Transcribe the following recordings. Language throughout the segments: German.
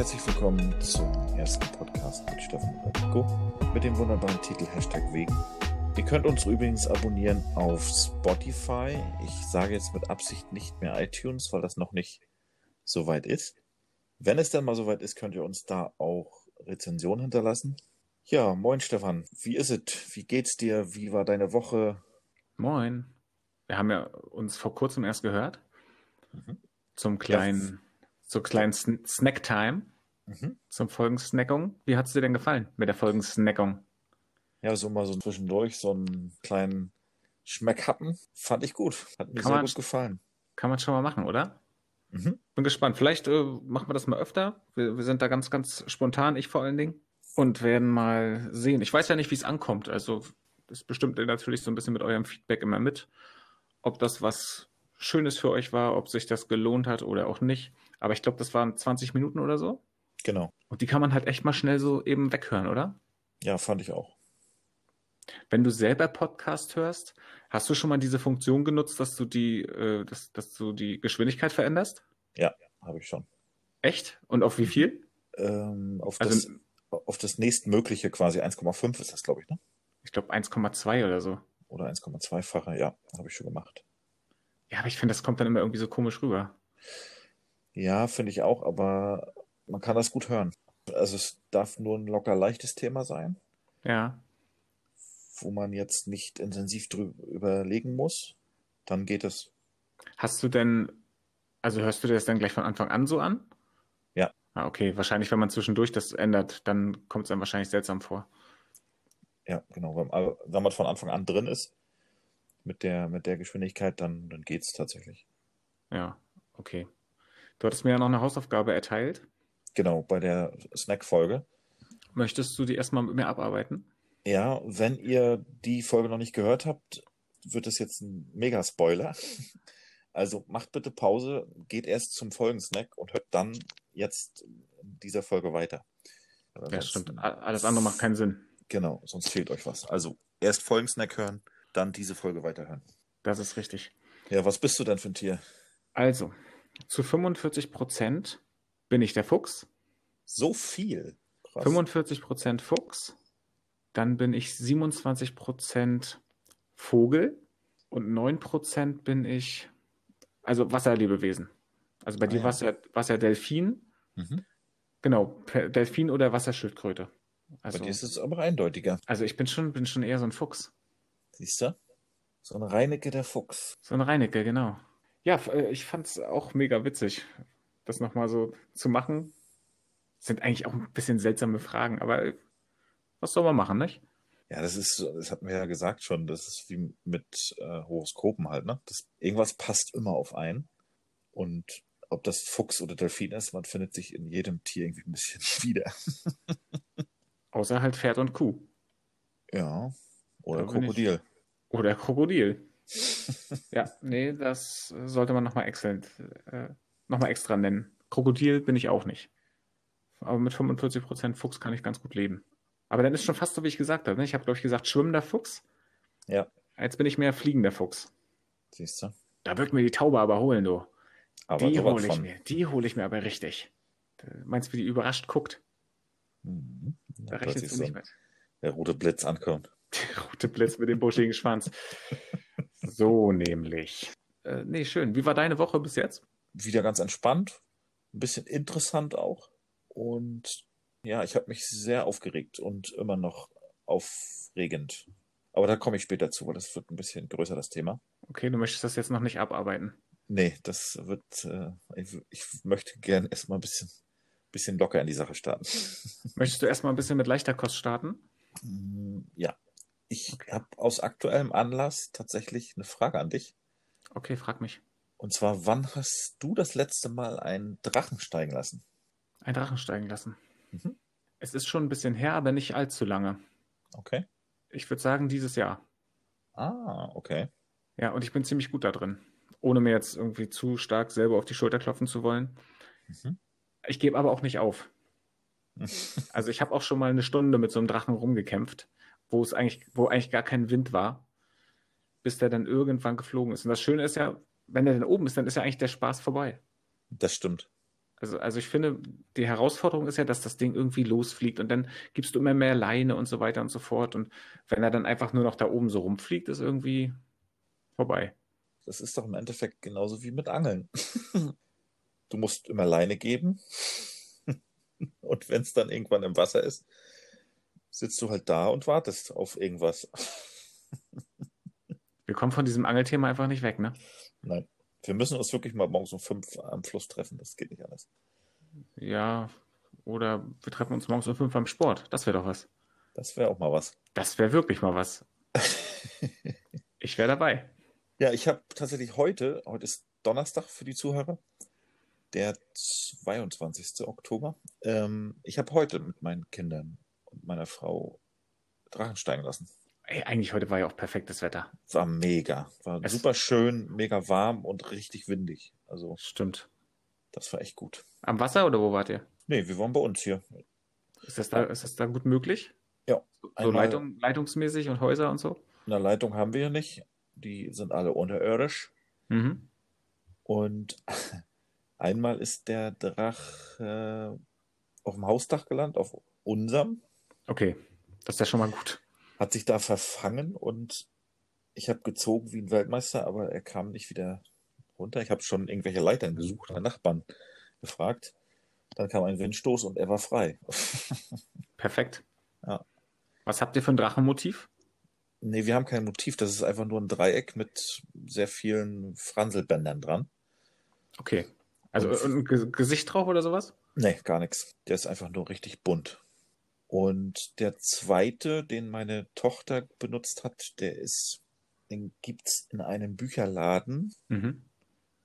Herzlich willkommen zum ersten Podcast mit Stefan und Nico mit dem wunderbaren Titel Hashtag Wegen. Ihr könnt uns übrigens abonnieren auf Spotify. Ich sage jetzt mit Absicht nicht mehr iTunes, weil das noch nicht so weit ist. Wenn es dann mal so weit ist, könnt ihr uns da auch Rezensionen hinterlassen. Ja, moin Stefan, wie ist es? Wie geht's dir? Wie war deine Woche? Moin. Wir haben ja uns vor kurzem erst gehört. Mhm. Zum kleinen, zur kleinen Sn Snack-Time. Mhm. Zum Folgensnackung. Wie hat es dir denn gefallen mit der Folgensnackung? Ja, so mal so zwischendurch so einen kleinen Schmeckhappen. Fand ich gut. Hat mir kann sehr man, gut gefallen. Kann man schon mal machen, oder? Mhm. Bin gespannt. Vielleicht äh, machen wir das mal öfter. Wir, wir sind da ganz, ganz spontan, ich vor allen Dingen. Und werden mal sehen. Ich weiß ja nicht, wie es ankommt. Also, das bestimmt natürlich so ein bisschen mit eurem Feedback immer mit. Ob das was Schönes für euch war, ob sich das gelohnt hat oder auch nicht. Aber ich glaube, das waren 20 Minuten oder so. Genau. Und die kann man halt echt mal schnell so eben weghören, oder? Ja, fand ich auch. Wenn du selber Podcast hörst, hast du schon mal diese Funktion genutzt, dass du die, äh, dass, dass du die Geschwindigkeit veränderst? Ja, habe ich schon. Echt? Und auf wie viel? Ähm, auf, also, das, auf das nächstmögliche quasi 1,5 ist das, glaube ich, ne? Ich glaube 1,2 oder so. Oder 1,2-fache, ja, habe ich schon gemacht. Ja, aber ich finde, das kommt dann immer irgendwie so komisch rüber. Ja, finde ich auch, aber man kann das gut hören. Also es darf nur ein locker leichtes Thema sein. Ja. Wo man jetzt nicht intensiv drüber überlegen muss. Dann geht es. Hast du denn, also hörst du dir das dann gleich von Anfang an so an? Ja. Ah, okay. Wahrscheinlich, wenn man zwischendurch das ändert, dann kommt es einem wahrscheinlich seltsam vor. Ja, genau. Wenn, wenn man von Anfang an drin ist, mit der, mit der Geschwindigkeit, dann, dann geht es tatsächlich. Ja, okay. Du hattest mir ja noch eine Hausaufgabe erteilt. Genau, bei der Snack-Folge. Möchtest du die erstmal mit mir abarbeiten? Ja, wenn ihr die Folge noch nicht gehört habt, wird es jetzt ein Mega-Spoiler. Also macht bitte Pause, geht erst zum Folgensnack und hört dann jetzt in dieser Folge weiter. Ja, stimmt. Alles andere macht keinen Sinn. Genau, sonst fehlt euch was. Also erst Folgensnack hören, dann diese Folge weiterhören. Das ist richtig. Ja, was bist du denn für ein Tier? Also, zu 45 Prozent bin ich der Fuchs. So viel? Krass. 45 Prozent Fuchs. Dann bin ich 27 Prozent Vogel. Und 9 Prozent bin ich, also Wasserlebewesen. Also bei ah, dir ja. Wasser, Wasser Delfin. Mhm. Genau, Delfin oder Wasserschildkröte. Also, bei dir ist es aber eindeutiger. Also ich bin schon, bin schon eher so ein Fuchs. Siehst du? So ein Reinecke der Fuchs. So ein Reinecke, genau. Ja, äh, ich fand es auch mega witzig, das nochmal so zu machen. Das sind eigentlich auch ein bisschen seltsame Fragen, aber äh, was soll man machen, nicht? Ja, das ist, das hatten wir ja gesagt schon, das ist wie mit äh, Horoskopen halt, ne? Das, irgendwas passt immer auf einen. Und ob das Fuchs oder Delfin ist, man findet sich in jedem Tier irgendwie ein bisschen wieder. Außer halt Pferd und Kuh. Ja. Oder Krokodil. Oder Krokodil. ja, nee, das sollte man nochmal exzellent, äh, nochmal extra nennen. Krokodil bin ich auch nicht. Aber mit 45% Fuchs kann ich ganz gut leben. Aber dann ist schon fast so, wie ich gesagt habe. Ne? Ich habe, glaube ich, gesagt, schwimmender Fuchs. Ja. Jetzt bin ich mehr fliegender Fuchs. Siehst du? Da wird mir die Taube aber holen, du. Aber die hole ich von... mir. Die hole ich mir aber richtig. Meinst du, wie die überrascht guckt? Mhm. Da rechnest du nicht mit. Der rote Blitz ankommt. Der rote Blitz mit dem buschigen Schwanz. So nämlich. Äh, nee, schön. Wie war deine Woche bis jetzt? Wieder ganz entspannt. Ein bisschen interessant auch. Und ja, ich habe mich sehr aufgeregt und immer noch aufregend. Aber da komme ich später zu, weil das wird ein bisschen größer, das Thema. Okay, du möchtest das jetzt noch nicht abarbeiten. Nee, das wird, äh, ich, ich, möchte gern erstmal ein bisschen, bisschen locker in die Sache starten. Möchtest du erstmal ein bisschen mit leichter Kost starten? Mm, ja. Ich okay. habe aus aktuellem Anlass tatsächlich eine Frage an dich. Okay, frag mich. Und zwar, wann hast du das letzte Mal einen Drachen steigen lassen? Einen Drachen steigen lassen. Mhm. Es ist schon ein bisschen her, aber nicht allzu lange. Okay. Ich würde sagen, dieses Jahr. Ah, okay. Ja, und ich bin ziemlich gut da drin. Ohne mir jetzt irgendwie zu stark selber auf die Schulter klopfen zu wollen. Mhm. Ich gebe aber auch nicht auf. also ich habe auch schon mal eine Stunde mit so einem Drachen rumgekämpft wo es eigentlich, wo eigentlich gar kein Wind war, bis der dann irgendwann geflogen ist. Und das Schöne ist ja, wenn der dann oben ist, dann ist ja eigentlich der Spaß vorbei. Das stimmt. Also, also ich finde, die Herausforderung ist ja, dass das Ding irgendwie losfliegt und dann gibst du immer mehr Leine und so weiter und so fort. Und wenn er dann einfach nur noch da oben so rumfliegt, ist irgendwie vorbei. Das ist doch im Endeffekt genauso wie mit Angeln. Du musst immer Leine geben. Und wenn es dann irgendwann im Wasser ist, sitzt du halt da und wartest auf irgendwas. Wir kommen von diesem Angelthema einfach nicht weg, ne? Nein. Wir müssen uns wirklich mal morgens um fünf am Fluss treffen. Das geht nicht anders. Ja, oder wir treffen uns morgens um fünf am Sport. Das wäre doch was. Das wäre auch mal was. Das wäre wirklich mal was. ich wäre dabei. Ja, ich habe tatsächlich heute, heute ist Donnerstag für die Zuhörer, der 22. Oktober. Ähm, ich habe heute mit meinen Kindern und meiner Frau Drachen steigen lassen. Ey, eigentlich heute war ja auch perfektes Wetter. War mega. War es super schön, mega warm und richtig windig. Also. Stimmt. Das war echt gut. Am Wasser oder wo wart ihr? Nee, wir waren bei uns hier. Ist das da, ist das da gut möglich? Ja. So Leitung, leitungsmäßig und Häuser und so? Eine Leitung haben wir ja nicht. Die sind alle unterirdisch. Mhm. Und einmal ist der Drache äh, auf dem Hausdach gelandet, auf unserem. Okay, das ist ja schon mal gut hat sich da verfangen und ich habe gezogen wie ein Weltmeister, aber er kam nicht wieder runter. Ich habe schon irgendwelche Leitern gesucht, einen Nachbarn gefragt. Dann kam ein Windstoß und er war frei. Perfekt. Ja. Was habt ihr für ein Drachenmotiv? Nee, wir haben kein Motiv. Das ist einfach nur ein Dreieck mit sehr vielen Franselbändern dran. Okay. Also und, ein Gesicht drauf oder sowas? Nee, gar nichts. Der ist einfach nur richtig bunt. Und der zweite, den meine Tochter benutzt hat, der ist, den gibt's in einem Bücherladen. Mhm.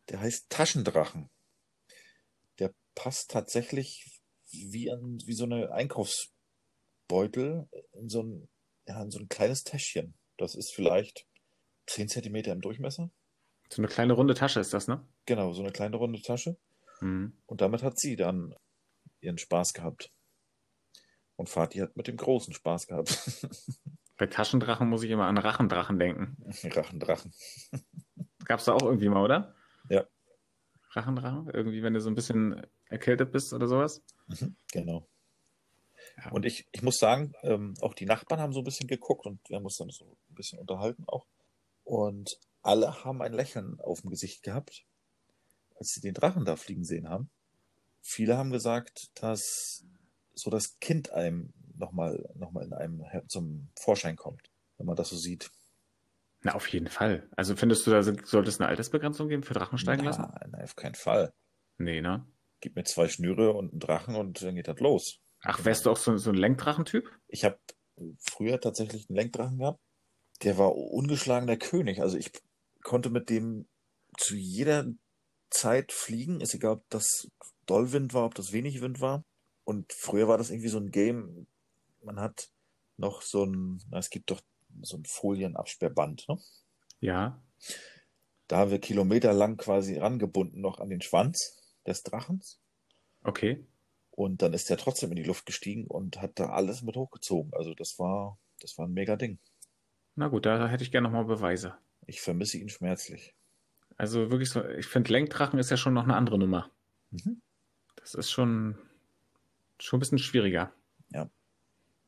Der heißt Taschendrachen. Der passt tatsächlich wie an, wie so eine Einkaufsbeutel in so ein, ja, in so ein kleines Täschchen. Das ist vielleicht zehn Zentimeter im Durchmesser. So eine kleine runde Tasche ist das, ne? Genau, so eine kleine runde Tasche. Mhm. Und damit hat sie dann ihren Spaß gehabt. Und Fatih hat mit dem großen Spaß gehabt. Bei Taschendrachen muss ich immer an Rachendrachen denken. Rachendrachen. Gab es da auch irgendwie mal, oder? Ja. Rachendrachen? Irgendwie, wenn du so ein bisschen erkältet bist oder sowas? Mhm, genau. Ja. Und ich, ich muss sagen, ähm, auch die Nachbarn haben so ein bisschen geguckt und wir haben uns dann so ein bisschen unterhalten auch. Und alle haben ein Lächeln auf dem Gesicht gehabt, als sie den Drachen da fliegen sehen haben. Viele haben gesagt, dass so das Kind einem nochmal noch mal in einem zum Vorschein kommt, wenn man das so sieht. Na, auf jeden Fall. Also findest du, da sollte es eine Altersbegrenzung geben für Drachensteigen lassen? Nein, auf keinen Fall. Nee, ne? Gib mir zwei Schnüre und einen Drachen und dann geht das los. Ach, wärst du auch so, so ein Lenkdrachentyp? Ich habe früher tatsächlich einen Lenkdrachen gehabt. Der war ungeschlagener König. Also ich konnte mit dem zu jeder Zeit fliegen. Ist egal, ob das Dollwind war, ob das wenig Wind war. Und früher war das irgendwie so ein Game, man hat noch so ein, na, es gibt doch so ein Folienabsperrband, ne? Ja. Da haben wir kilometerlang quasi rangebunden noch an den Schwanz des Drachens. Okay. Und dann ist er trotzdem in die Luft gestiegen und hat da alles mit hochgezogen. Also das war, das war ein mega Ding. Na gut, da hätte ich gerne nochmal Beweise. Ich vermisse ihn schmerzlich. Also wirklich so, ich finde Lenkdrachen ist ja schon noch eine andere Nummer. Mhm. Das ist schon, schon ein bisschen schwieriger. Ja.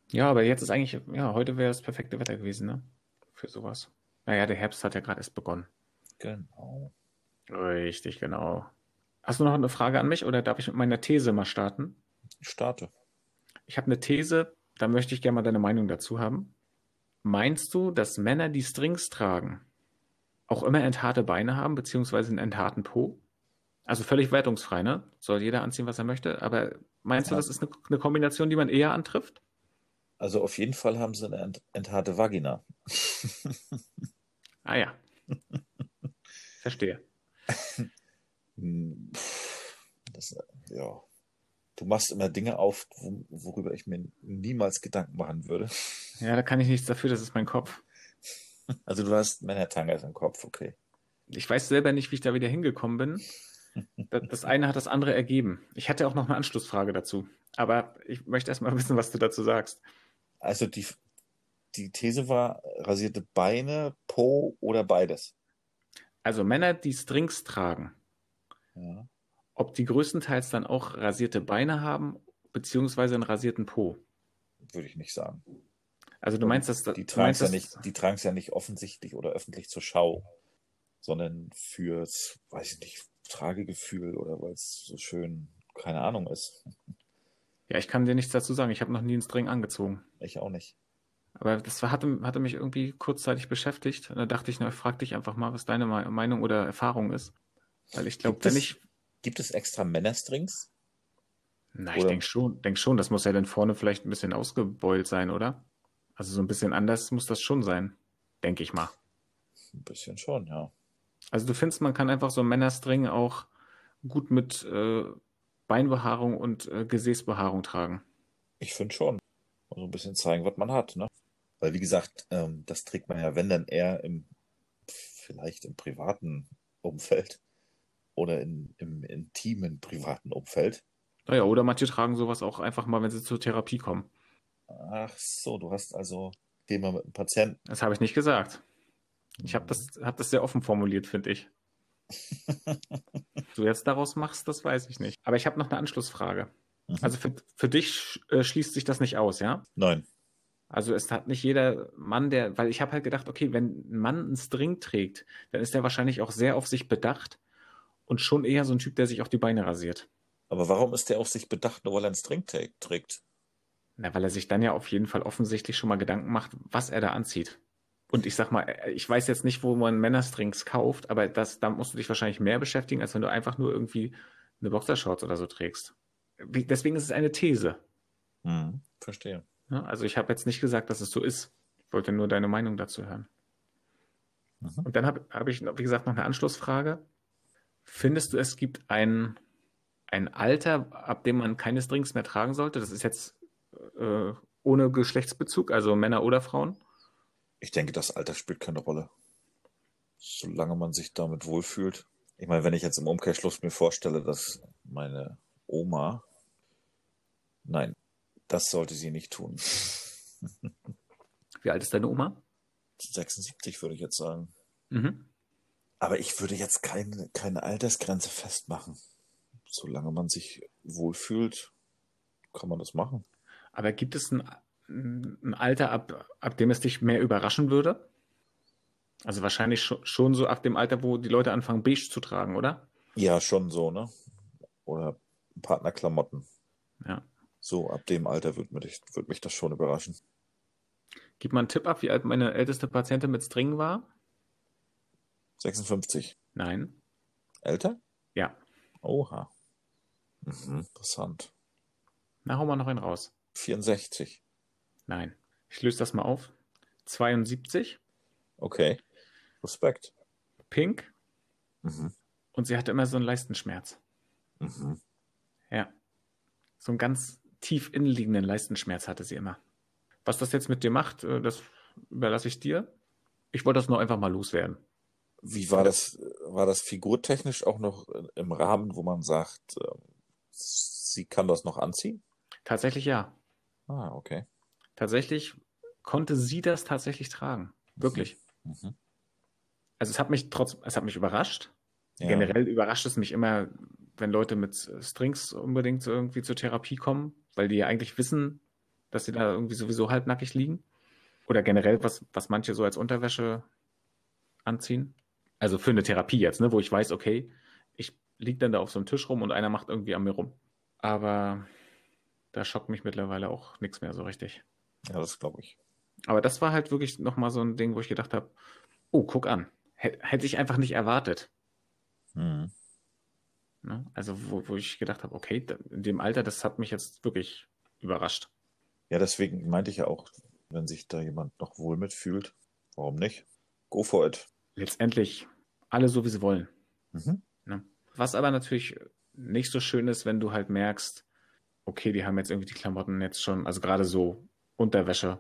Ja, aber jetzt ist eigentlich, ja, heute wäre das perfekte Wetter gewesen, ne? Für sowas. Naja, der Herbst hat ja gerade erst begonnen. Genau. Richtig, genau. Hast du noch eine Frage an mich oder darf ich mit meiner These mal starten? Ich starte. Ich habe eine These, da möchte ich gerne mal deine Meinung dazu haben. Meinst du, dass Männer, die Strings tragen, auch immer entharte Beine haben, beziehungsweise einen entharten Po? Also völlig wertungsfrei, ne? Soll jeder anziehen, was er möchte. Aber meinst ja. du, das ist eine, eine, Kombination, die man eher antrifft? Also auf jeden Fall haben sie eine ent entharte Vagina. ah ja. Verstehe. Das, ja. Du machst immer Dinge auf, worüber ich mir niemals Gedanken machen würde. Ja, da kann ich nichts dafür, das ist mein Kopf. Also du hast Männertangas im Kopf, okay. Ich weiß selber nicht, wie ich da wieder hingekommen bin. Das eine hat das andere ergeben. Ich hatte auch noch eine Anschlussfrage dazu. Aber ich möchte erst mal wissen, was du dazu sagst. Also die, die These war rasierte Beine, Po oder beides. Also Männer, die Strings tragen. Ja. ob die größtenteils dann auch rasierte Beine haben, beziehungsweise einen rasierten Po. Würde ich nicht sagen. Also du meinst, dass die tragen es ja nicht, die tragen es ja nicht offensichtlich oder öffentlich zur Schau, sondern fürs, weiß ich nicht, Tragegefühl oder weil es so schön, keine Ahnung ist. Ja, ich kann dir nichts dazu sagen. Ich habe noch nie einen String angezogen. Ich auch nicht. Aber das hatte, hatte mich irgendwie kurzzeitig beschäftigt. Da dachte ich, na, frag dich einfach mal, was deine Meinung oder Erfahrung ist. Weil ich glaube, wenn ich. Gibt es extra Männerstrings? Na, ich denke schon, denk schon, das muss ja dann vorne vielleicht ein bisschen ausgebeult sein, oder? Also so ein bisschen anders muss das schon sein, denke ich mal. Ein bisschen schon, ja. Also du findest, man kann einfach so Männerstring auch gut mit äh, Beinbehaarung und äh, Gesäßbehaarung tragen. Ich finde schon. Also ein bisschen zeigen, was man hat, ne? Weil wie gesagt, ähm, das trägt man ja, wenn dann eher im, vielleicht im privaten Umfeld oder in, im intimen privaten Umfeld. Naja, oder manche tragen sowas auch einfach mal, wenn sie zur Therapie kommen. Ach so, du hast also Thema mit einem Patienten. Das habe ich nicht gesagt. Ich habe das, hab das sehr offen formuliert, finde ich. du jetzt daraus machst, das weiß ich nicht. Aber ich habe noch eine Anschlussfrage. Mhm. Also für, für dich äh, schließt sich das nicht aus, ja? Nein. Also es hat nicht jeder Mann, der, weil ich habe halt gedacht, okay, wenn ein Mann einen String trägt, dann ist er wahrscheinlich auch sehr auf sich bedacht und schon eher so ein Typ, der sich auch die Beine rasiert. Aber warum ist der auf sich bedacht, nur weil er einen String trägt? Na, weil er sich dann ja auf jeden Fall offensichtlich schon mal Gedanken macht, was er da anzieht. Und ich sag mal, äh, ich weiß jetzt nicht, wo man Männerstrings kauft, aber das, da musst du dich wahrscheinlich mehr beschäftigen, als wenn du einfach nur irgendwie eine Boxershorts oder so trägst. Deswegen ist es eine These. Hm, verstehe. Ja, also ich habe jetzt nicht gesagt, dass es so ist. Ich wollte nur deine Meinung dazu hören. Mhm. Und dann habe hab ich, wie gesagt, noch eine Anschlussfrage. Findest du, es gibt ein, ein Alter, ab dem man keine Strings mehr tragen sollte? Das ist jetzt äh, ohne Geschlechtsbezug, also Männer oder Frauen? Ich denke, das Alter spielt keine Rolle. Solange man sich damit wohlfühlt. Ich meine, wenn ich jetzt im Umkehrschluss mir vorstelle, dass meine Oma, nein, das sollte sie nicht tun. Wie alt ist deine Oma? 76 würde ich jetzt sagen. Mhm. Aber ich würde jetzt keine, keine Altersgrenze festmachen. Solange man sich wohlfühlt, kann man das machen. Aber gibt es ein, ein Alter, ab, ab dem es dich mehr überraschen würde? Also wahrscheinlich schon so ab dem Alter, wo die Leute anfangen, beige zu tragen, oder? Ja, schon so, ne? Oder Partnerklamotten. Ja. So, ab dem Alter würde mich, würd mich das schon überraschen. Gib mal einen Tipp ab, wie alt meine älteste Patientin mit String war. 56. Nein. Älter? Ja. Oha. Mhm, interessant. Na, hau mal noch einen raus. 64. Nein. Ich löse das mal auf. 72. Okay. Respekt. Pink. Mhm. Und sie hatte immer so einen Leistenschmerz. Mhm. Ja. So einen ganz tief innenliegenden Leistenschmerz hatte sie immer. Was das jetzt mit dir macht, äh, das überlasse ich dir. Ich wollte das nur einfach mal loswerden. Wie war das, war das figurtechnisch auch noch im Rahmen, wo man sagt, ähm, sie kann das noch anziehen? Tatsächlich ja. Ah, okay. Tatsächlich konnte sie das tatsächlich tragen. Wirklich. Mhm. Also es hat mich trotz, es hat mich überrascht. Ja. Generell überrascht es mich immer, wenn Leute mit Strings unbedingt irgendwie zur Therapie kommen, weil die ja eigentlich wissen, dass sie da irgendwie sowieso halbnackig liegen. Oder generell, was, was manche so als Unterwäsche anziehen. Also für eine Therapie jetzt, ne, wo ich weiß, okay, ich liege dann da auf so einem Tisch rum und einer macht irgendwie an mir rum. Aber da schockt mich mittlerweile auch nichts mehr so richtig. Ja, das glaube ich. Aber das war halt wirklich nochmal so ein Ding, wo ich gedacht habe, oh, guck an. Hätte ich einfach nicht erwartet. Mhm. Ne? Also, wo, wo ich gedacht habe, okay, in dem Alter, das hat mich jetzt wirklich überrascht. Ja, deswegen meinte ich ja auch, wenn sich da jemand noch wohl mitfühlt, warum nicht? Go for it. Letztendlich alle so, wie sie wollen. Mhm. Ne? Was aber natürlich nicht so schön ist, wenn du halt merkst, okay, die haben jetzt irgendwie die Klamotten jetzt schon, also gerade so Unterwäsche,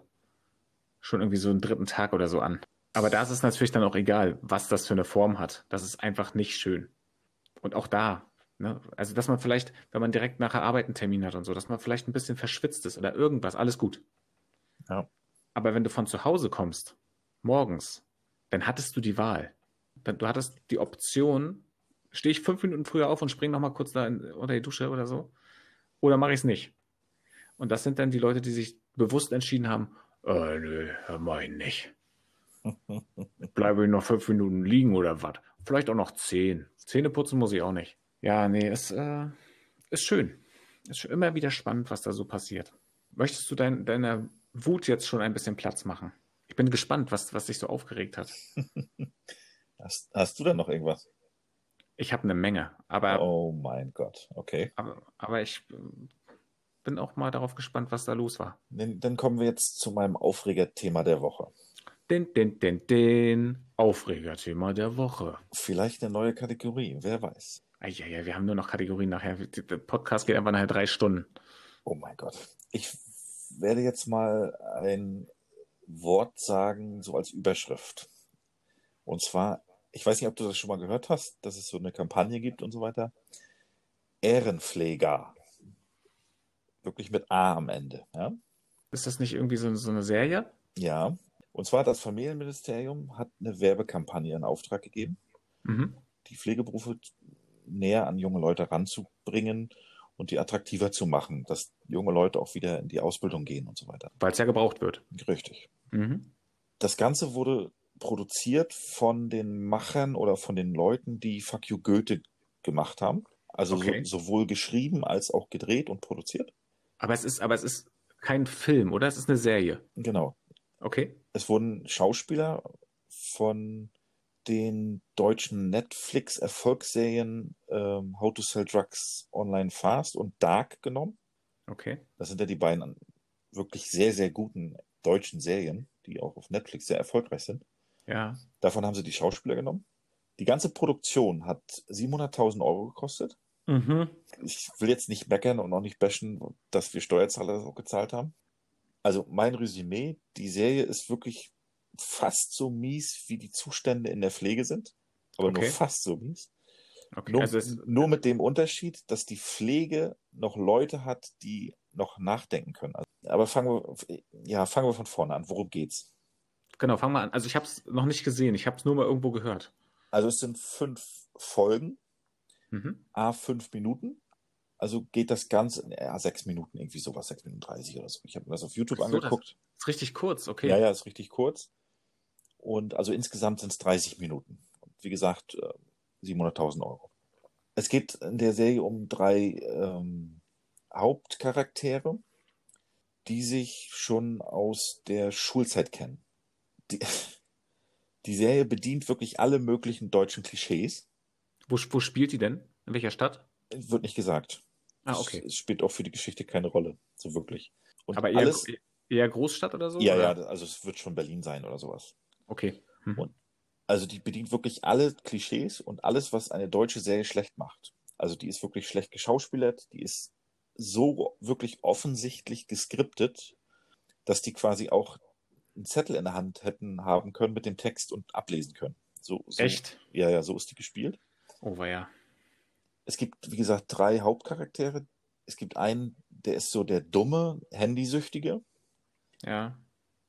schon irgendwie so einen dritten Tag oder so an. Aber da ist es natürlich dann auch egal, was das für eine Form hat. Das ist einfach nicht schön. Und auch da, ne? also dass man vielleicht, wenn man direkt nachher Arbeit einen Termin hat und so, dass man vielleicht ein bisschen verschwitzt ist oder irgendwas, alles gut. Ja. Aber wenn du von zu Hause kommst, morgens, dann hattest du die Wahl. Du hattest die Option, Stehe ich fünf Minuten früher auf und springe nochmal kurz da in, unter die Dusche oder so? Oder mache ich es nicht? Und das sind dann die Leute, die sich bewusst entschieden haben, äh, nö, mach ich nicht. Bleibe ich noch fünf Minuten liegen oder was? Vielleicht auch noch zehn. Zähne putzen muss ich auch nicht. Ja, nee, es äh, ist schön. Ist schon immer wieder spannend, was da so passiert. Möchtest du dein, deiner Wut jetzt schon ein bisschen Platz machen? Ich bin gespannt, was, was dich so aufgeregt hat. hast, hast du denn noch irgendwas? Ich habe eine Menge, aber. Oh mein Gott, okay. Aber, aber ich bin auch mal darauf gespannt, was da los war. Dann, kommen wir jetzt zu meinem Aufregerthema der Woche. Den, den, den, den Aufregerthema der Woche. Vielleicht eine neue Kategorie, wer weiß. Ja, ja, wir haben nur noch Kategorien nachher. Der Podcast geht einfach nachher drei Stunden. Oh mein Gott. Ich werde jetzt mal ein Wort sagen, so als Überschrift. Und zwar, ich weiß nicht, ob du das schon mal gehört hast, dass es so eine Kampagne gibt und so weiter. Ehrenpfleger. Wirklich mit A am Ende. Ja? Ist das nicht irgendwie so, so eine Serie? Ja. Und zwar das Familienministerium hat eine Werbekampagne in Auftrag gegeben, mhm. die Pflegeberufe näher an junge Leute ranzubringen und die attraktiver zu machen, dass junge Leute auch wieder in die Ausbildung gehen und so weiter. Weil es ja gebraucht wird. Richtig. Mhm. Das Ganze wurde produziert von den Machern oder von den Leuten, die Fuck You Goethe gemacht haben. Also okay. so, sowohl geschrieben als auch gedreht und produziert. Aber es ist, aber es ist kein Film, oder? Es ist eine Serie. Genau. Okay. Es wurden Schauspieler von den deutschen Netflix-Erfolgsserien ähm, How to Sell Drugs Online Fast und Dark genommen. Okay. Das sind ja die beiden wirklich sehr, sehr guten deutschen Serien, die auch auf Netflix sehr erfolgreich sind. Ja. Davon haben sie die Schauspieler genommen. Die ganze Produktion hat 700.000 Euro gekostet. Mhm. Ich will jetzt nicht meckern und auch nicht bashen, dass wir Steuerzahler auch gezahlt haben. Also mein Resümee, die Serie ist wirklich fast so mies, wie die Zustände in der Pflege sind. Aber okay. nur fast so mies. Okay, nur, also nur, mit dem Unterschied, dass die Pflege noch Leute hat, die noch nachdenken können. Also, aber fangen wir, ja, fangen wir von vorne an. Worum geht's? Genau, fangen wir an. Also ich habe es noch nicht gesehen. Ich habe es nur mal irgendwo gehört. Also es sind fünf Folgen, mhm. a fünf Minuten. Also geht das Ganze, ja, sechs Minuten, irgendwie sowas, sechs Minuten dreißig oder so. Ich habe mir das auf YouTube so, angeguckt. Das ist richtig kurz, okay. Ja, ja, ist richtig kurz. Und also insgesamt sind es 30 Minuten. Und wie gesagt, 700.000 äh, Euro. Es geht in der Serie um drei ähm, Hauptcharaktere, die sich schon aus der Schulzeit kennen. Die, die Serie bedient wirklich alle möglichen deutschen Klischees. Wo, wo spielt die denn? In welcher Stadt? Wird nicht gesagt. Ah, okay. Es, spielt auch für die Geschichte keine Rolle, so wirklich. Und Aber eher, alles, eher Großstadt oder so? Ja, oder? ja, also es wird schon Berlin sein oder sowas. Okay. Hm. Und also die bedient wirklich alle Klischees und alles, was eine deutsche Serie schlecht macht. Also die ist wirklich schlecht geschauspielert, die ist so wirklich offensichtlich geskriptet, dass die quasi auch einen Zettel in der Hand hätten haben können mit dem Text und ablesen können. So, so, Echt? Ja, ja, so ist die gespielt. Oh, ja. Es gibt, wie gesagt, drei Hauptcharaktere. Es gibt einen, der ist so der dumme, Handysüchtige. Ja.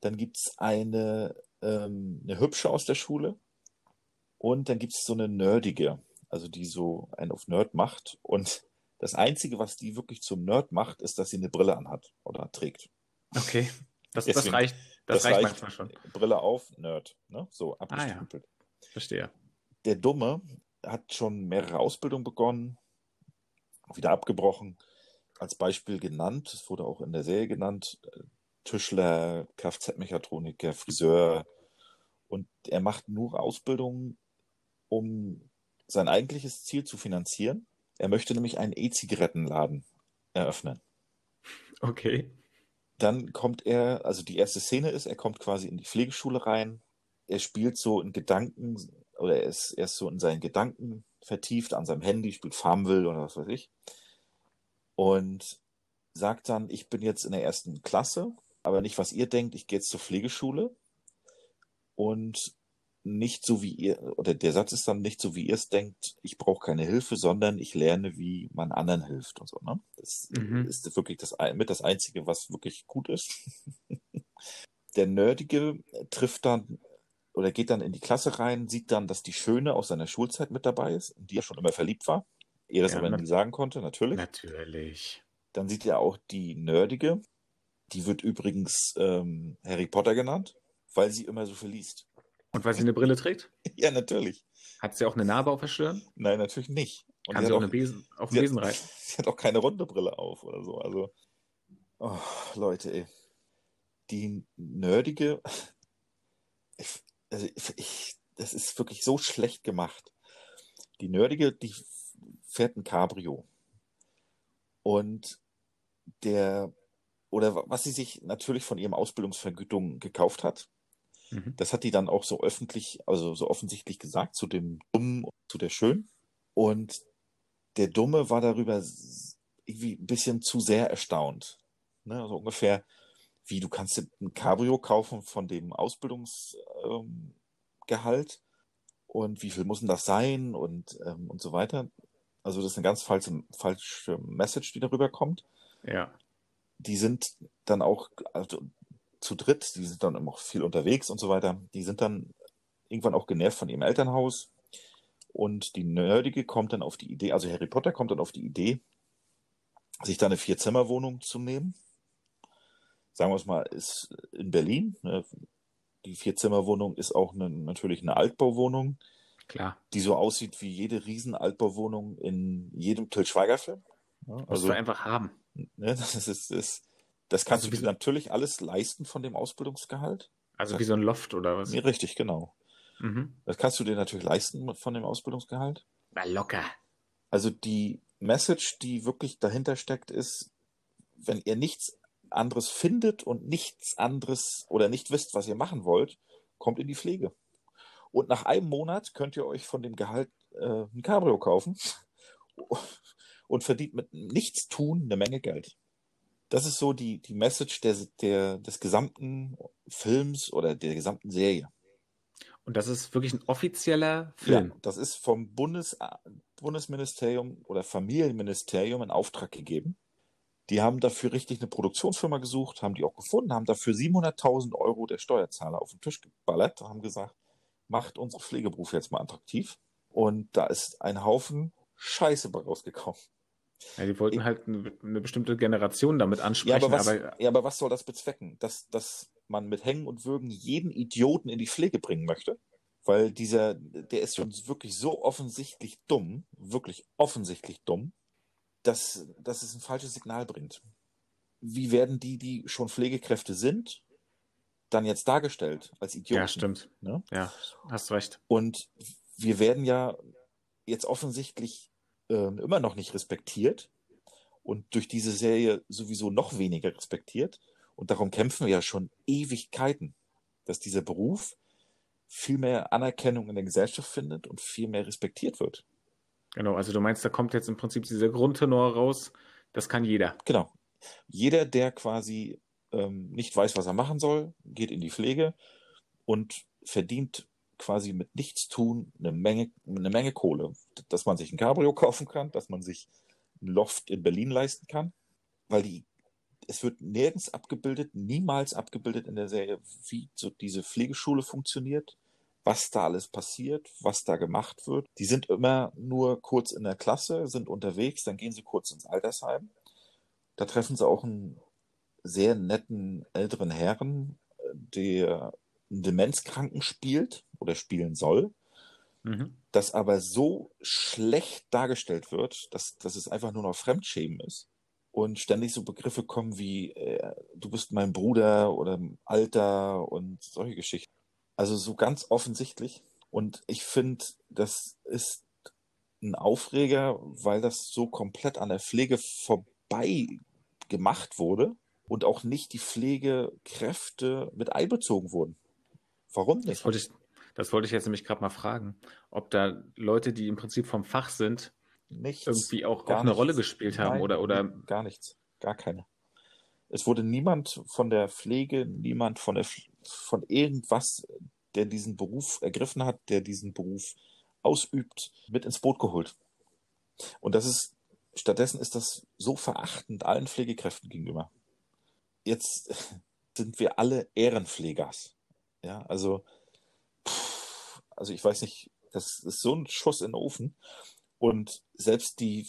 Dann gibt's eine ähm, eine hübsche aus der Schule und dann gibt es so eine nerdige, also die so einen auf Nerd macht und das Einzige, was die wirklich zum Nerd macht, ist, dass sie eine Brille anhat oder trägt. Okay, das, Deswegen, das reicht, das, das reicht, reicht manchmal schon. Brille auf, Nerd, ne? so abgestempelt. Ah, ja. Verstehe. Der Dumme hat schon mehrere Ausbildungen begonnen, wieder abgebrochen. Als Beispiel genannt, es wurde auch in der Serie genannt, Tischler, Kfz-Mechatroniker, Friseur. Und er macht nur Ausbildungen, um sein eigentliches Ziel zu finanzieren. Er möchte nämlich einen E-Zigarettenladen eröffnen. Okay. Dann kommt er, also die erste Szene ist, er kommt quasi in die Pflegeschule rein. Er spielt so in Gedanken, oder er ist, er ist so in seinen Gedanken vertieft an seinem Handy, spielt Farmville oder was weiß ich. Und sagt dann, ich bin jetzt in der ersten Klasse aber nicht, was ihr denkt, ich gehe jetzt zur Pflegeschule und nicht so wie ihr, oder der Satz ist dann nicht so wie ihr es denkt, ich brauche keine Hilfe, sondern ich lerne, wie man anderen hilft und so. Ne? Das mhm. ist wirklich das, mit das Einzige, was wirklich gut ist. der Nerdige trifft dann oder geht dann in die Klasse rein, sieht dann, dass die Schöne aus seiner Schulzeit mit dabei ist, in die er schon immer verliebt war. Er das ja, aber nie sagen konnte, natürlich. Natürlich. Dann sieht er auch die Nerdige. Die wird übrigens ähm, Harry Potter genannt, weil sie immer so viel liest. Und weil sie eine Brille trägt? ja, natürlich. Hat sie auch eine Narbe auf der Stirn? Nein, natürlich nicht. Und Kann sie auch, auch eine Besen, auf den Besen reiten? Sie hat auch keine runde Brille auf oder so. Also, oh, Leute, ey. Die nerdige. Ich, also ich, das ist wirklich so schlecht gemacht. Die nerdige, die fährt ein Cabrio. Und der, oder was sie sich natürlich von ihrem Ausbildungsvergütung gekauft hat, mhm. das hat die dann auch so öffentlich, also so offensichtlich gesagt, zu dem Dummen, zu der Schön. Und der Dumme war darüber irgendwie ein bisschen zu sehr erstaunt. Ne? Also ungefähr, wie du kannst ein Cabrio kaufen von dem Ausbildungsgehalt ähm, und wie viel muss denn das sein und, ähm, und so weiter. Also das ist eine ganz falsche, falsche Message, die darüber kommt. Ja. Die sind dann auch also, zu dritt, die sind dann immer viel unterwegs und so weiter. Die sind dann irgendwann auch genervt von ihrem Elternhaus. Und die Nerdige kommt dann auf die Idee, also Harry Potter kommt dann auf die Idee, sich da eine Vier-Zimmer-Wohnung zu nehmen. Sagen wir es mal, ist in Berlin. Ne? Die Vier-Zimmer-Wohnung ist auch eine, natürlich eine Altbauwohnung. Klar. Die so aussieht wie jede Riesen-Altbauwohnung in jedem Till Schweiger-Film. Ja, also, Musst du einfach haben. Ne, das, ist, ist, das kannst also du dir natürlich alles leisten von dem Ausbildungsgehalt. Also das, wie so ein Loft oder was? Nee, richtig, genau. Mhm. Das kannst du dir natürlich leisten von dem Ausbildungsgehalt. Na, locker. Also die Message, die wirklich dahinter steckt, ist, wenn ihr nichts anderes findet und nichts anderes oder nicht wisst, was ihr machen wollt, kommt in die Pflege. Und nach einem Monat könnt ihr euch von dem Gehalt äh, ein Cabrio kaufen und verdient mit nichts tun eine Menge Geld. Das ist so die, die Message der, der, des gesamten Films oder der gesamten Serie. Und das ist wirklich ein offizieller Film. Ja, das ist vom Bundes, Bundesministerium oder Familienministerium in Auftrag gegeben. Die haben dafür richtig eine Produktionsfirma gesucht, haben die auch gefunden, haben dafür 700.000 Euro der Steuerzahler auf den Tisch geballert, haben gesagt, macht unsere Pflegeberufe jetzt mal attraktiv. Und da ist ein Haufen Scheiße rausgekommen. Ja, die wollten halt eine, eine bestimmte Generation damit ansprechen. Ja aber, was, aber, ja, aber was soll das bezwecken? Dass, dass man mit Hängen und Würgen jeden Idioten in die Pflege bringen möchte? Weil dieser, der ist schon wirklich so offensichtlich dumm, wirklich offensichtlich dumm, dass, dass es ein falsches Signal bringt. Wie werden die, die schon Pflegekräfte sind, dann jetzt dargestellt als Idioten? Ja, stimmt. Ne? Ja, hast recht. Und wir werden ja jetzt offensichtlich äh, immer noch nicht respektiert und durch diese Serie sowieso noch weniger respektiert. Und darum kämpfen wir ja schon Ewigkeiten, dass dieser Beruf viel mehr Anerkennung in der Gesellschaft findet und viel mehr respektiert wird. Genau, also du meinst, da kommt jetzt im Prinzip dieser Grundtenor raus, das kann jeder. Genau. Jeder, der quasi ähm, nicht weiß, was er machen soll, geht in die Pflege und verdient quasi mit Nichtstun eine Menge, eine Menge Kohle. Dass man sich ein Cabrio kaufen kann, dass man sich ein Loft in Berlin leisten kann, weil die, es wird nirgends abgebildet, niemals abgebildet in der Serie, wie so diese Pflegeschule funktioniert, was da alles passiert, was da gemacht wird. Die sind immer nur kurz in der Klasse, sind unterwegs, dann gehen sie kurz ins Altersheim. Da treffen sie auch einen sehr netten älteren Herrn, der einen Demenzkranken spielt oder spielen soll, mhm. das aber so schlecht dargestellt wird, dass, dass es einfach nur noch Fremdschämen ist und ständig so Begriffe kommen wie äh, du bist mein Bruder oder Alter und solche Geschichten. Also so ganz offensichtlich. Und ich finde, das ist ein Aufreger, weil das so komplett an der Pflege vorbei gemacht wurde und auch nicht die Pflegekräfte mit einbezogen wurden. Warum nicht? Das wollte ich, das wollte ich jetzt nämlich gerade mal fragen, ob da Leute, die im Prinzip vom Fach sind, nichts, irgendwie auch, auch eine nichts. Rolle gespielt haben Nein, oder, oder. Gar nichts. Gar keine. Es wurde niemand von der Pflege, niemand von der, von irgendwas, der diesen Beruf ergriffen hat, der diesen Beruf ausübt, mit ins Boot geholt. Und das ist, stattdessen ist das so verachtend allen Pflegekräften gegenüber. Jetzt sind wir alle Ehrenpflegers. Ja, also also ich weiß nicht, das ist so ein Schuss in den Ofen. Und selbst die,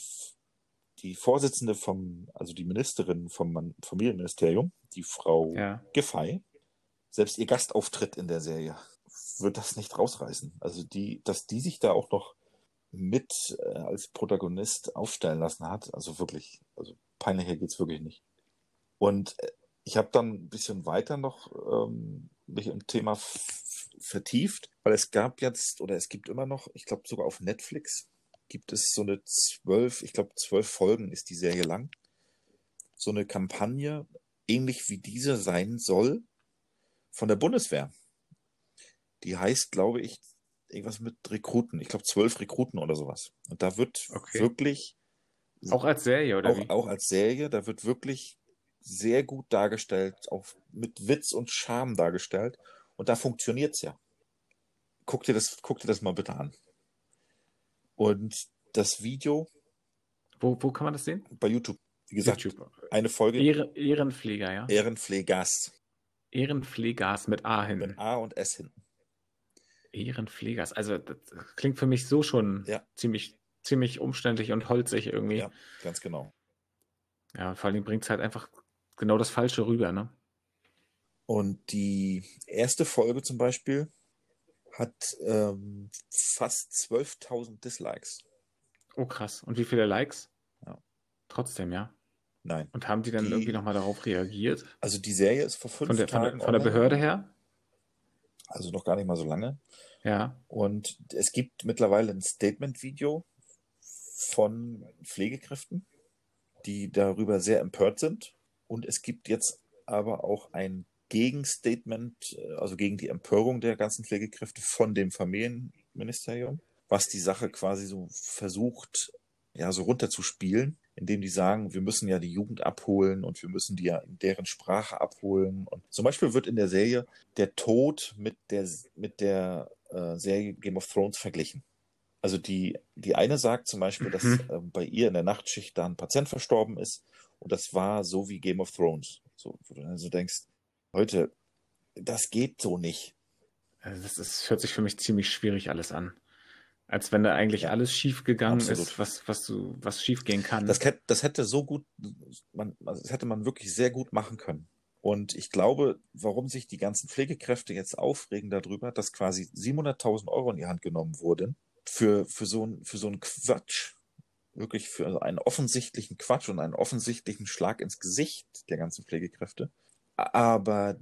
die Vorsitzende vom, also die Ministerin vom Familienministerium, die Frau ja. Giffey, selbst ihr Gastauftritt in der Serie wird das nicht rausreißen. Also die, dass die sich da auch noch mit äh, als Protagonist aufstellen lassen hat, also wirklich, also peinlicher geht's wirklich nicht. Und äh, ich habe dann ein bisschen weiter noch ähm, mich im Thema vertieft, weil es gab jetzt oder es gibt immer noch, ich glaube sogar auf Netflix gibt es so eine zwölf, ich glaube zwölf Folgen ist die Serie lang, so eine Kampagne, ähnlich wie diese sein soll, von der Bundeswehr. Die heißt, glaube ich, irgendwas mit Rekruten. Ich glaube zwölf Rekruten oder sowas. Und da wird okay. wirklich auch als Serie oder auch, wie? Auch als Serie, da wird wirklich sehr gut dargestellt, auch mit Witz und Charme dargestellt. Und da funktioniert's ja. Guck dir das, guck dir das mal bitte an. Und das Video. Wo, wo kann man das sehen? Bei YouTube. Wie gesagt, YouTube. eine Folge. Ehren, Ehrenpfleger, ja. Ehrenpflegers. Ehrenpflegers mit A hinten. Mit A und S hinten. Ehrenpflegers. Also das klingt für mich so schon ja. ziemlich, ziemlich umständlich und holzig irgendwie. Ja, ganz genau. Ja, vor allem bringt es halt einfach genau das Falsche rüber, ne? Und die erste Folge zum Beispiel hat ähm, fast 12.000 Dislikes. Oh krass. Und wie viele Likes? Ja. Trotzdem, ja. Nein. Und haben die dann die, irgendwie nochmal darauf reagiert? Also die Serie ist vor fünf von der, Tagen. Von der, von der Behörde her? Also noch gar nicht mal so lange. Ja. Und es gibt mittlerweile ein Statement-Video von Pflegekräften, die darüber sehr empört sind. Und es gibt jetzt aber auch ein Gegenstatement, äh, also gegen die Empörung der ganzen Pflegekräfte von dem Familienministerium, was die Sache quasi so versucht, ja, so runterzuspielen, indem die sagen, wir müssen ja die Jugend abholen und wir müssen die ja in deren Sprache abholen. Und zum Beispiel wird in der Serie der Tod mit der, mit der äh, Serie Game of Thrones verglichen. Also die, die eine sagt zum Beispiel, dass äh, bei ihr in der Nachtschicht da ein Patient verstorben ist und das war so wie Game of Thrones. So, wo du dann so denkst, heute, das geht so nicht. Also das ist, hört sich für mich ziemlich schwierig alles an. Als wenn da eigentlich ja, alles schief gegangen absolut. ist, was, was, du, was schief gehen kann. Das, das hätte so gut, man, also das hätte man wirklich sehr gut machen können. Und ich glaube, warum sich die ganzen Pflegekräfte jetzt aufregen darüber, dass quasi 700.000 Euro in die Hand genommen wurden für, für so ein, für so ein Quatsch, wirklich für einen offensichtlichen Quatsch und einen offensichtlichen Schlag ins Gesicht der ganzen Pflegekräfte. Aber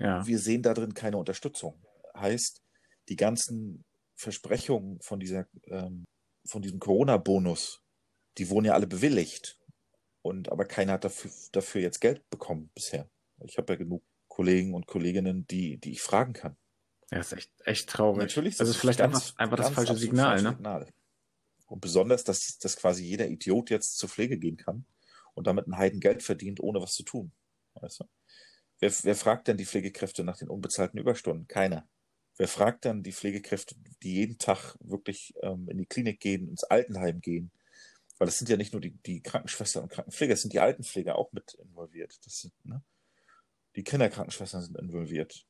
ja. wir sehen da drin keine Unterstützung. Heißt, die ganzen Versprechungen von dieser, ähm, von diesem Corona-Bonus, die wurden ja alle bewilligt. Und aber keiner hat dafür, dafür jetzt Geld bekommen bisher. Ich habe ja genug Kollegen und Kolleginnen, die, die ich fragen kann. Ja, ist echt, echt traurig. Natürlich, das, das ist vielleicht ganz, einfach, einfach das falsche Signal, ne? Signal. Und besonders, dass, dass quasi jeder Idiot jetzt zur Pflege gehen kann und damit ein Heiden Geld verdient, ohne was zu tun. Weißt du? wer, wer fragt denn die Pflegekräfte nach den unbezahlten Überstunden? Keiner. Wer fragt dann die Pflegekräfte, die jeden Tag wirklich ähm, in die Klinik gehen, ins Altenheim gehen? Weil das sind ja nicht nur die, die Krankenschwestern und Krankenpfleger, es sind die Altenpfleger auch mit involviert. Das sind, ne? Die Kinderkrankenschwestern sind involviert,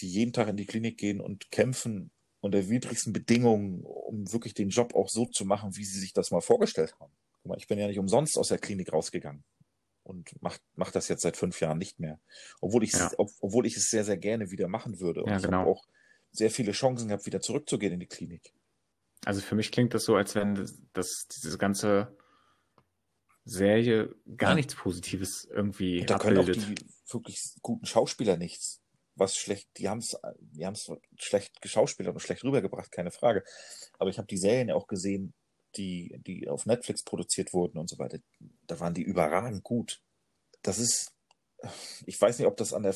die jeden Tag in die Klinik gehen und kämpfen unter widrigsten Bedingungen, um wirklich den Job auch so zu machen, wie sie sich das mal vorgestellt haben. Guck mal, ich bin ja nicht umsonst aus der Klinik rausgegangen und macht mach das jetzt seit fünf Jahren nicht mehr. Obwohl ich, ja. ob, obwohl ich es sehr, sehr gerne wieder machen würde. Und ja, genau. ich habe auch sehr viele Chancen gehabt, wieder zurückzugehen in die Klinik. Also für mich klingt das so, als wenn das, das diese ganze Serie gar ja. nichts Positives irgendwie und da abbildet. können auch die wirklich guten Schauspieler nichts. Was schlecht, die haben es die haben's schlecht geschauspielert und schlecht rübergebracht, keine Frage. Aber ich habe die Serien ja auch gesehen, die, die auf Netflix produziert wurden und so weiter, da waren die überragend gut. Das ist, ich weiß nicht, ob das an der,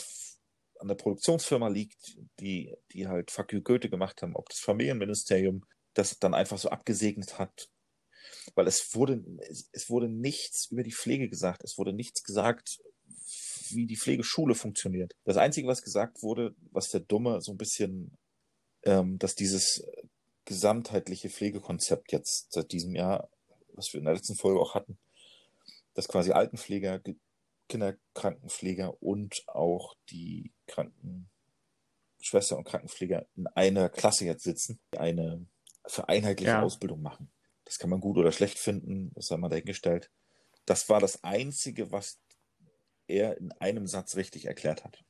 an der Produktionsfirma liegt, die, die halt Fuck you Goethe gemacht haben, ob das Familienministerium das dann einfach so abgesegnet hat. Weil es wurde, es wurde nichts über die Pflege gesagt. Es wurde nichts gesagt, wie die Pflegeschule funktioniert. Das Einzige, was gesagt wurde, was der Dumme so ein bisschen, ähm, dass dieses gesamtheitliche Pflegekonzept jetzt seit diesem Jahr, was wir in der letzten Folge auch hatten, dass quasi Altenpfleger, Kinderkrankenpfleger und auch die Krankenpfleger Schwester und Krankenpfleger in einer Klasse jetzt sitzen, die eine vereinheitliche ja. Ausbildung machen. Das kann man gut oder schlecht finden, das sei mal dahingestellt. Das war das Einzige, was er in einem Satz richtig erklärt hat.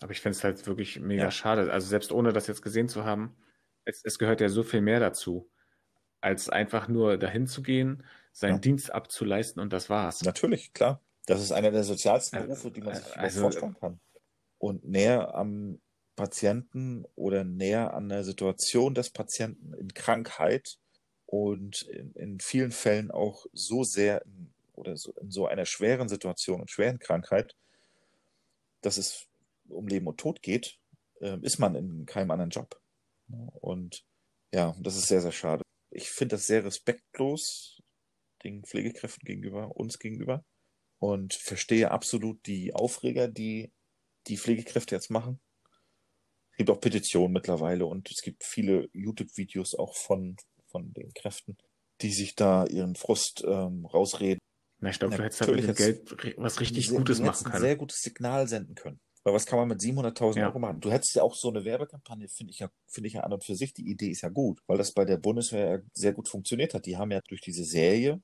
Aber ich finde es halt wirklich mega ja. schade. Also selbst ohne das jetzt gesehen zu haben, es, es, gehört ja so viel mehr dazu, als einfach nur dahin zu gehen, seinen ja. Dienst abzuleisten und das war's. Natürlich, klar. Das ist einer der sozialsten Berufe, die man sich also, vorstellen kann. Und näher am Patienten oder näher an der Situation des Patienten in Krankheit und in, in vielen Fällen auch so sehr in, oder so, in so einer schweren Situation und schweren Krankheit, dass es um Leben und Tod geht, äh, ist man in keinem anderen Job. Und ja, das ist sehr, sehr schade. Ich finde das sehr respektlos den Pflegekräften gegenüber, uns gegenüber und verstehe absolut die Aufreger, die die Pflegekräfte jetzt machen. Es gibt auch Petitionen mittlerweile und es gibt viele YouTube-Videos auch von, von den Kräften, die sich da ihren Frust ähm, rausreden. Na, ich glaube, du hättest halt mit dem Geld was richtig sehr, Gutes machen können. ein sehr gutes Signal senden können. Weil was kann man mit 700.000 ja. Euro machen? Du hättest ja auch so eine Werbekampagne, finde ich ja, finde ich ja an und für sich. Die Idee ist ja gut, weil das bei der Bundeswehr sehr gut funktioniert hat. Die haben ja durch diese Serie,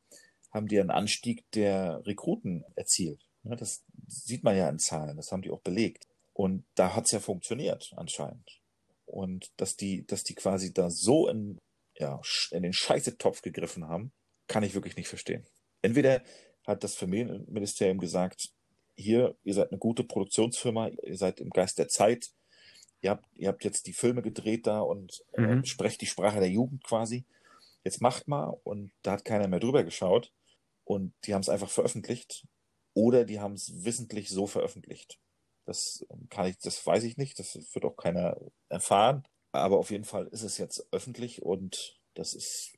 haben die einen Anstieg der Rekruten erzielt. Das sieht man ja in Zahlen, das haben die auch belegt. Und da hat es ja funktioniert, anscheinend. Und dass die, dass die quasi da so in, ja, in den Scheißetopf gegriffen haben, kann ich wirklich nicht verstehen. Entweder hat das Familienministerium gesagt, hier, ihr seid eine gute Produktionsfirma, ihr seid im Geist der Zeit, ihr habt, ihr habt jetzt die Filme gedreht da und äh, mhm. sprecht die Sprache der Jugend quasi. Jetzt macht mal und da hat keiner mehr drüber geschaut und die haben es einfach veröffentlicht oder die haben es wissentlich so veröffentlicht. Das ähm, kann ich, das weiß ich nicht, das wird auch keiner erfahren. Aber auf jeden Fall ist es jetzt öffentlich und das ist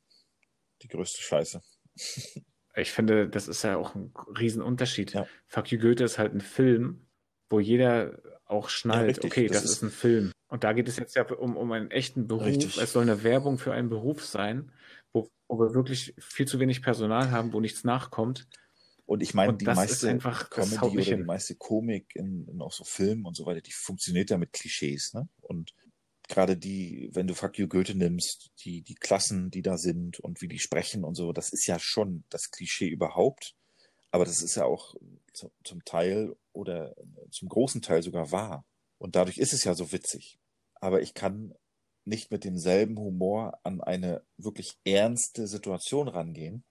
die größte Scheiße. Ich finde, das ist ja auch ein Riesenunterschied. Ja. Fuck You Goethe ist halt ein Film, wo jeder auch schnallt, ja, okay, das, das ist, ist, ein Film. Und da geht es jetzt ja um, um einen echten Beruf. Richtig. Es soll eine Werbung für einen Beruf sein, wo, wir wirklich viel zu wenig Personal haben, wo nichts nachkommt. Und ich meine, die meiste Comedy oder die meiste Komik in, in, auch so Filmen und so weiter, die funktioniert ja mit Klischees. Ne? Und gerade die, wenn du Fuck You Goethe nimmst, die, die Klassen, die da sind und wie die sprechen und so, das ist ja schon das Klischee überhaupt. Aber das ist ja auch zum Teil oder zum großen Teil sogar wahr. Und dadurch ist es ja so witzig. Aber ich kann nicht mit demselben Humor an eine wirklich ernste Situation rangehen,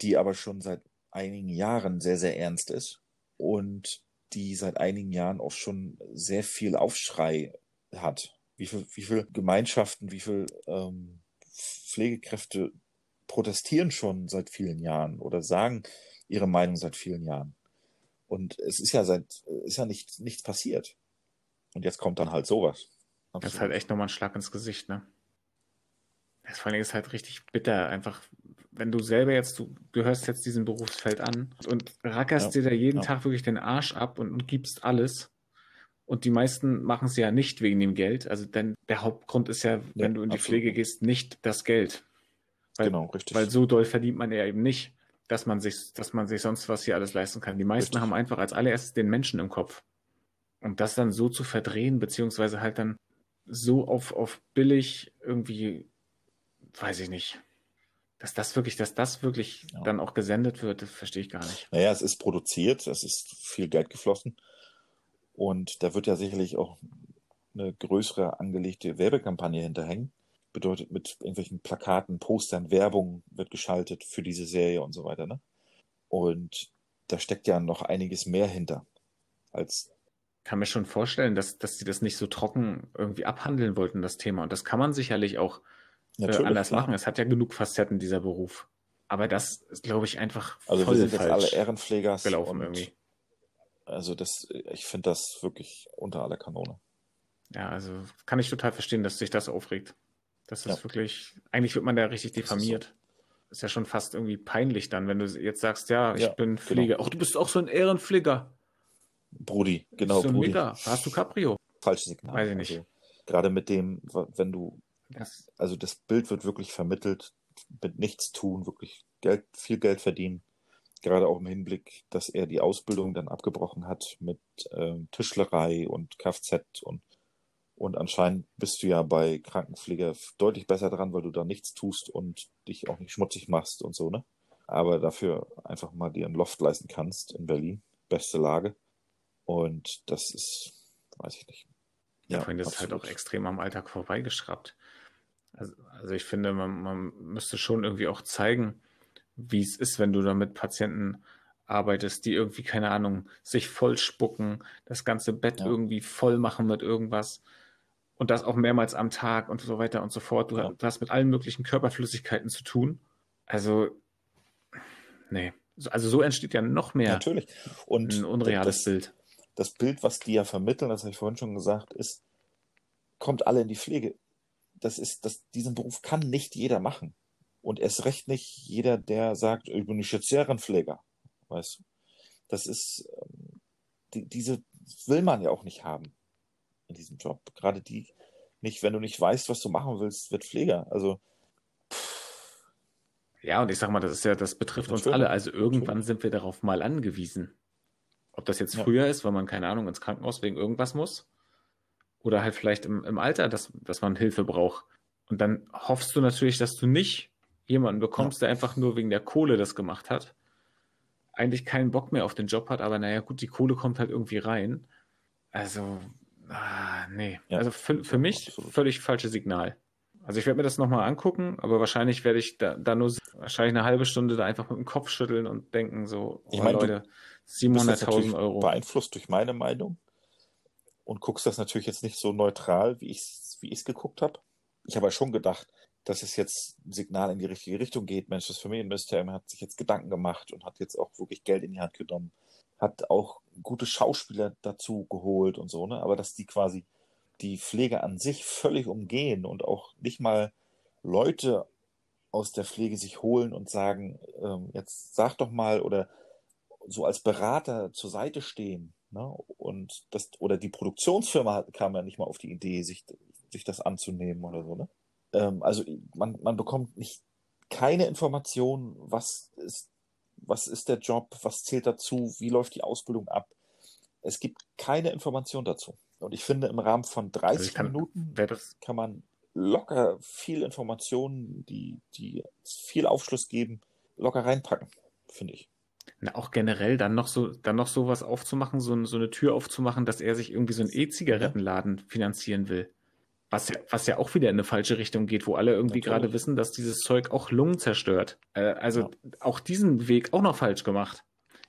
die aber schon seit einigen Jahren sehr, sehr ernst ist und die seit einigen Jahren auch schon sehr viel Aufschrei hat wie viel, wie viel Gemeinschaften, wie viel ähm, Pflegekräfte protestieren schon seit vielen Jahren oder sagen ihre Meinung seit vielen Jahren. Und es ist ja seit, ist ja nicht, nichts passiert. Und jetzt kommt dann halt sowas. Absolut. Das ist halt echt nochmal ein Schlag ins Gesicht, ne? Das vor allem ist halt richtig bitter, einfach, wenn du selber jetzt, du gehörst jetzt diesem Berufsfeld an und rackerst ja, dir da jeden ja. Tag wirklich den Arsch ab und, und gibst alles und die meisten machen es ja nicht wegen dem Geld. Also denn der Hauptgrund ist ja, wenn ja, du in die absolut. Pflege gehst, nicht das Geld. Weil, genau, richtig. Weil so doll verdient man ja eben nicht, dass man sich, dass man sich sonst was hier alles leisten kann. Die meisten richtig. haben einfach als allererstes den Menschen im Kopf. Und das dann so zu verdrehen, beziehungsweise halt dann so auf, auf billig irgendwie, weiß ich nicht. Dass das wirklich, dass das wirklich ja. dann auch gesendet wird, das verstehe ich gar nicht. Naja, es ist produziert, es ist viel Geld geflossen. Und da wird ja sicherlich auch eine größere angelegte Werbekampagne hinterhängen. Bedeutet mit irgendwelchen Plakaten, Postern, Werbung wird geschaltet für diese Serie und so weiter. Ne? Und da steckt ja noch einiges mehr hinter als kann mir schon vorstellen, dass, dass sie das nicht so trocken irgendwie abhandeln wollten, das Thema. Und das kann man sicherlich auch äh, anders klar. machen. Es hat ja genug Facetten, dieser Beruf. Aber das ist, glaube ich, einfach also voll wir sind jetzt alle Ehrenpfleger gelaufen irgendwie. Also das, ich finde das wirklich unter aller Kanone. Ja, also kann ich total verstehen, dass sich das aufregt. Das ist ja. wirklich, eigentlich wird man da richtig diffamiert. Ist, so. ist, ja schon fast irgendwie peinlich dann, wenn du jetzt sagst, ja, ich ja, bin genau. Genau. Ach, du bist auch so ein Ehrenflieger. Brudi, genau. Brudi. Mega. Hast du Caprio? Falsches Signal. Weiß ich nicht. Also, gerade mit dem, wenn du, das, also das Bild wird wirklich vermittelt, mit nichts tun, wirklich Geld, viel Geld verdienen gerade auch im Hinblick, dass er die Ausbildung dann abgebrochen hat mit ähm, Tischlerei und Kfz und Und anscheinend bist du ja bei Krankenpfleger deutlich besser dran, weil du da nichts tust und dich auch nicht schmutzig machst und so, ne? Aber dafür einfach mal dir ein Loft leisten kannst in Berlin. Beste Lage. Und das ist, weiß ich nicht. Ja, ja das ist halt auch extrem am Alltag vorbeigeschraubt. Also, also ich finde, man, man müsste schon irgendwie auch zeigen, wie es ist, wenn du da mit Patienten arbeitest, die irgendwie, keine Ahnung, sich voll spucken, das ganze Bett ja. irgendwie voll machen mit irgendwas und das auch mehrmals am Tag und so weiter und so fort. Du, ja. du hast mit allen möglichen Körperflüssigkeiten zu tun. Also, nee. Also so entsteht ja noch mehr Natürlich. Und ein unreales das, Bild. Das Bild, was die ja vermitteln, das habe ich vorhin schon gesagt, ist, kommt alle in die Pflege. Das ist, das, diesen Beruf kann nicht jeder machen. Und erst recht nicht jeder, der sagt, ich bin nicht jetzt Serienpfleger. Weißt du? Das ist, ähm, die, diese will man ja auch nicht haben in diesem Job. Gerade die nicht, wenn du nicht weißt, was du machen willst, wird Pfleger. Also. Ja, und ich sag mal, das ist ja, das betrifft uns alle. Also irgendwann sind wir darauf mal angewiesen. Ob das jetzt ja. früher ist, weil man, keine Ahnung, ins Krankenhaus wegen irgendwas muss. Oder halt vielleicht im, im Alter, dass, dass man Hilfe braucht. Und dann hoffst du natürlich, dass du nicht jemanden bekommst, ja. der einfach nur wegen der Kohle das gemacht hat, eigentlich keinen Bock mehr auf den Job hat, aber naja, gut, die Kohle kommt halt irgendwie rein. Also, ah, nee. Ja. Also für, für mich Absolut. völlig falsches Signal. Also ich werde mir das nochmal angucken, aber wahrscheinlich werde ich da, da, nur wahrscheinlich eine halbe Stunde da einfach mit dem Kopf schütteln und denken so, oh, ich meine, Leute, 700.000 Euro. Beeinflusst durch meine Meinung und guckst das natürlich jetzt nicht so neutral, wie ich es wie ich's geguckt habe. Ich habe ja schon gedacht, dass es jetzt ein Signal in die richtige Richtung geht. Mensch, das Familienministerium hat sich jetzt Gedanken gemacht und hat jetzt auch wirklich Geld in die Hand genommen, hat auch gute Schauspieler dazu geholt und so, ne? Aber dass die quasi die Pflege an sich völlig umgehen und auch nicht mal Leute aus der Pflege sich holen und sagen, ähm, jetzt sag doch mal oder so als Berater zur Seite stehen. Ne? Und das, oder die Produktionsfirma kam ja nicht mal auf die Idee, sich, sich das anzunehmen oder so, ne? ähm, also man, man bekommt nicht keine Information, was ist, was ist der Job, was zählt dazu, wie läuft die Ausbildung ab. Es gibt keine Information dazu. Und ich finde, im Rahmen von 30 also kann, Minuten kann man locker viel Informationen, die, die viel Aufschluss geben, locker reinpacken, finde ich. Na, auch generell dann noch so, dann noch sowas aufzumachen, so, so eine Tür aufzumachen, dass er sich irgendwie so einen E-Zigarettenladen finanzieren will. Was ja, was ja auch wieder in eine falsche Richtung geht, wo alle irgendwie gerade wissen, dass dieses Zeug auch Lungen zerstört. Äh, also ja. auch diesen Weg auch noch falsch gemacht.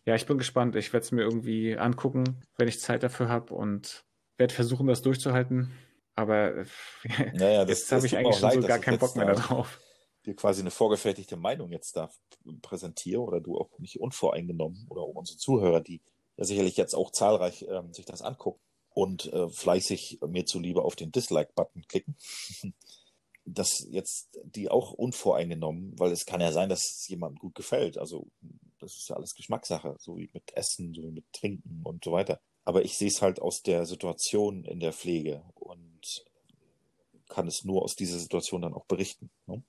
Ja, ich bin gespannt. Ich werde es mir irgendwie angucken, wenn ich Zeit dafür habe und werde versuchen, das durchzuhalten. Aber äh, naja, jetzt habe ich eigentlich schon leid, so gar keinen Bock mehr darauf. Dir quasi eine vorgefertigte Meinung jetzt da präsentiere oder du auch nicht unvoreingenommen oder unsere Zuhörer, die ja sicherlich jetzt auch zahlreich ähm, sich das angucken und äh, fleißig mir zuliebe auf den Dislike-Button klicken. dass jetzt die auch unvoreingenommen, weil es kann ja sein, dass es jemandem gut gefällt. Also das ist ja alles Geschmackssache, so wie mit Essen, so wie mit Trinken und so weiter. Aber ich sehe es halt aus der Situation in der Pflege und kann es nur aus dieser Situation dann auch berichten. Ne?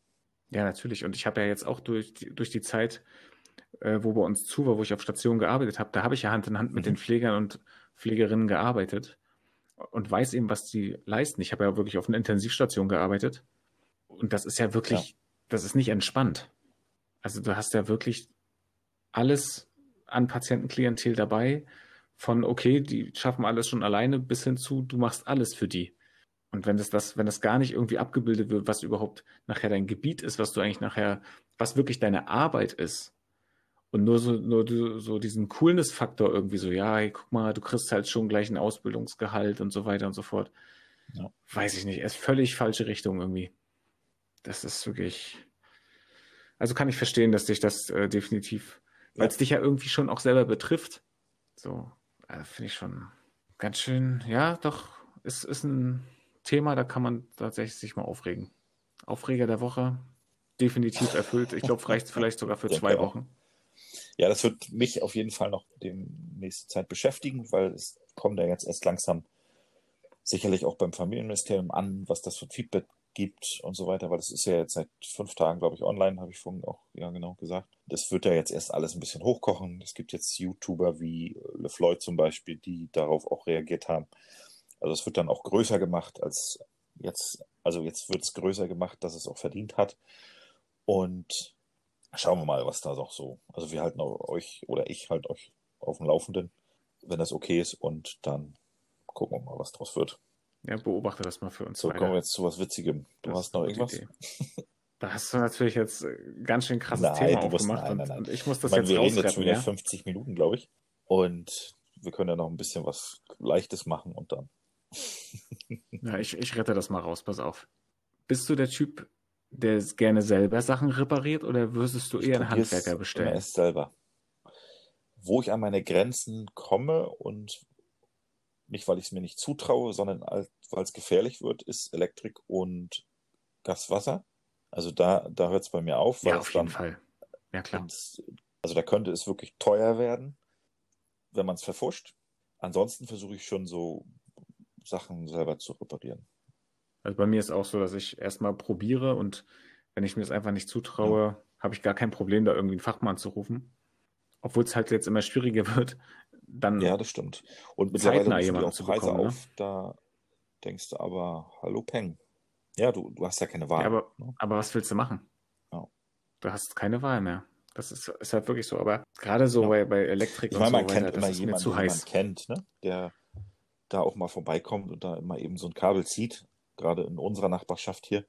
Ja, natürlich. Und ich habe ja jetzt auch durch die, durch die Zeit, äh, wo bei uns zu war, wo ich auf Station gearbeitet habe, da habe ich ja Hand in Hand mit mhm. den Pflegern und Pflegerinnen gearbeitet und weiß eben, was die leisten. Ich habe ja wirklich auf einer Intensivstation gearbeitet und das ist ja wirklich, ja. das ist nicht entspannt. Also du hast ja wirklich alles an Patientenklientel dabei, von okay, die schaffen alles schon alleine bis hin zu, du machst alles für die. Und wenn das, das, wenn das gar nicht irgendwie abgebildet wird, was überhaupt nachher dein Gebiet ist, was du eigentlich nachher, was wirklich deine Arbeit ist, und nur so, nur so diesen Coolness-Faktor irgendwie so, ja, hey, guck mal, du kriegst halt schon gleich ein Ausbildungsgehalt und so weiter und so fort. Ja. Weiß ich nicht, er ist völlig falsche Richtung irgendwie. Das ist wirklich. Also kann ich verstehen, dass dich das äh, definitiv, weil es dich ja irgendwie schon auch selber betrifft. So, äh, finde ich schon ganz schön, ja, doch, es ist ein Thema, da kann man tatsächlich sich mal aufregen. Aufreger der Woche, definitiv erfüllt. Ich glaube, reicht vielleicht sogar für zwei Wochen. Ja, das wird mich auf jeden Fall noch die nächste Zeit beschäftigen, weil es kommt ja jetzt erst langsam sicherlich auch beim Familienministerium an, was das für Feedback gibt und so weiter, weil das ist ja jetzt seit fünf Tagen, glaube ich, online, habe ich vorhin auch ja genau gesagt. Das wird ja jetzt erst alles ein bisschen hochkochen. Es gibt jetzt YouTuber wie LeFloid zum Beispiel, die darauf auch reagiert haben Also es wird dann auch größer gemacht als jetzt. Also jetzt wird es größer gemacht, dass es auch verdient hat. Und schauen wir mal, was da noch so. Also wir halten euch oder ich halte euch auf dem Laufenden, wenn das okay ist. Und dann gucken wir mal, was draus wird. Ja, beobachte das mal für uns. So, weiter. kommen wir jetzt zu was Witzigem. Du das hast noch irgendwas? Da hast du natürlich jetzt äh, ganz schön krasses nein, Thema aufgemacht. Nein, nein, nein. Und, ich muss das ich meine, jetzt Wir reden jetzt schon wieder ja? 50 Minuten, glaube ich. Und wir können ja noch ein bisschen was Leichtes machen und dann. ja, ich, ich rette das mal raus, pass auf. Bist du der Typ, der gerne selber Sachen repariert oder würdest du eher einen Handwerker bestellen? Erst selber. Wo ich an meine Grenzen komme und nicht, weil ich es mir nicht zutraue, sondern weil es gefährlich wird, ist Elektrik und Gaswasser. Also da, da hört es bei mir auf. ja, auf jeden Fall. Ja, klar. Ins, also da könnte es wirklich teuer werden, wenn man es verfuscht. Ansonsten versuche ich schon so Sachen selber zu reparieren. Also bei mir ist auch so, dass ich erstmal probiere und wenn ich mir das einfach nicht zutraue, ja. habe ich gar kein Problem, da irgendwie einen Fachmann zu rufen. Obwohl es halt jetzt immer schwieriger wird, dann ja, das stimmt. Und mittlerweile jemanden auch Preise bekommen, ne? auf, da denkst du aber, hallo Peng. Ja, du, du hast ja keine Wahl. Ja, aber, ne? aber was willst du machen? Ja. Du hast keine Wahl mehr. Das ist, ist halt wirklich so. Aber gerade so ja. bei, bei Elektrik ich meine, man so kennt weiter, immer jemanden, den man kennt, ne? der da auch mal vorbeikommt und da immer eben so ein Kabel zieht. Gerade in unserer Nachbarschaft hier.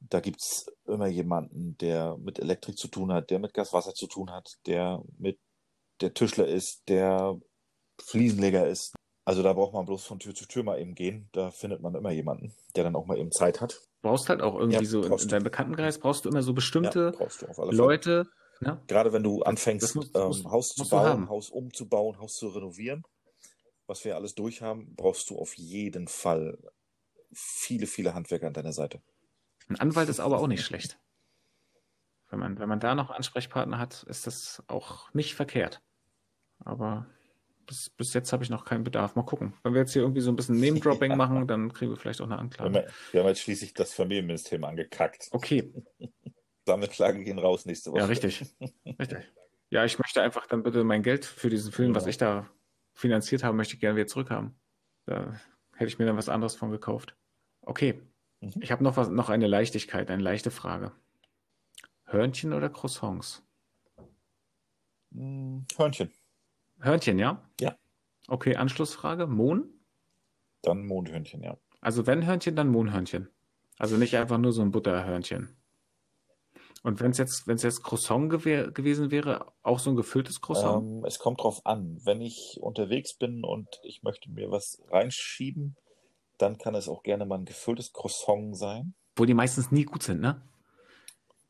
Da gibt es immer jemanden, der mit Elektrik zu tun hat, der mit Gaswasser zu tun hat, der mit der Tischler ist, der Fliesenleger ist. Also da braucht man bloß von Tür zu Tür mal eben gehen. Da findet man immer jemanden, der dann auch mal eben Zeit hat. Brauchst halt auch irgendwie ja, so in deinem Bekanntenkreis brauchst du immer so bestimmte ja, Leute. Ne? Gerade wenn du anfängst, muss, ähm, muss, Haus zu bauen, Haus umzubauen, Haus zu renovieren, was wir alles durchhaben, brauchst du auf jeden Fall viele, viele Handwerker an deiner Seite. Ein Anwalt ist aber auch nicht schlecht. Wenn man, wenn man da noch Ansprechpartner hat, ist das auch nicht verkehrt. Aber bis, bis jetzt habe ich noch keinen Bedarf. Mal gucken. Wenn wir jetzt hier irgendwie so ein bisschen Name-Dropping ja. machen, dann kriegen wir vielleicht auch eine Anklage. Wir, wir haben jetzt schließlich das Familienministerium angekackt. Okay. Sammelklage gehen raus nächste Woche. Ja, richtig. richtig. Ja, ich möchte einfach dann bitte mein Geld für diesen Film, genau. was ich da finanziert habe, möchte ich gerne wieder zurückhaben. Da hätte ich mir dann was anderes von gekauft. Okay. Mhm. Ich habe noch was, noch eine Leichtigkeit, eine leichte Frage. Hörnchen oder Croissants? Hm, Hörnchen. Hörnchen, ja? Ja. Okay, Anschlussfrage. Mohn? Dann Mondhörnchen, ja. Also wenn Hörnchen, dann Mohnhörnchen. Also nicht einfach nur so ein Butterhörnchen. Und wenn es jetzt, wenn es jetzt Croissant gew gewesen wäre, auch so ein gefülltes Croissant? Ähm, es kommt drauf an. Wenn ich unterwegs bin und ich möchte mir was reinschieben, dann kann es auch gerne mal ein gefülltes Croissant sein. Wo die meistens nie gut sind, ne?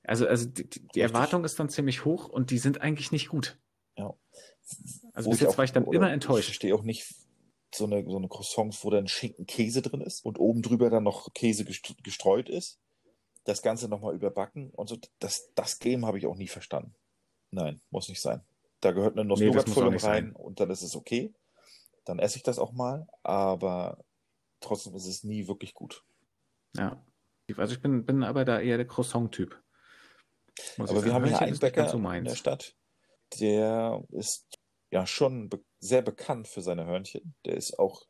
Also, also die, die Erwartung ist dann ziemlich hoch und die sind eigentlich nicht gut. Ja. Also bis jetzt auch, war ich dann immer enttäuscht. Ich verstehe auch nicht so eine, so eine Croissants, wo dann Schinken Käse drin ist und oben drüber dann noch Käse gestreut ist. Das Ganze nochmal überbacken und so. Das, das Game habe ich auch nie verstanden. Nein, muss nicht sein. Da gehört eine nuss nee, rein sein. und dann ist es okay. Dann esse ich das auch mal, aber trotzdem ist es nie wirklich gut. Ja. Also ich bin, bin aber da eher der Croissant-Typ. Aber wir haben hier einen Bäcker so in der Stadt, der ist ja schon be sehr bekannt für seine Hörnchen. Der ist auch,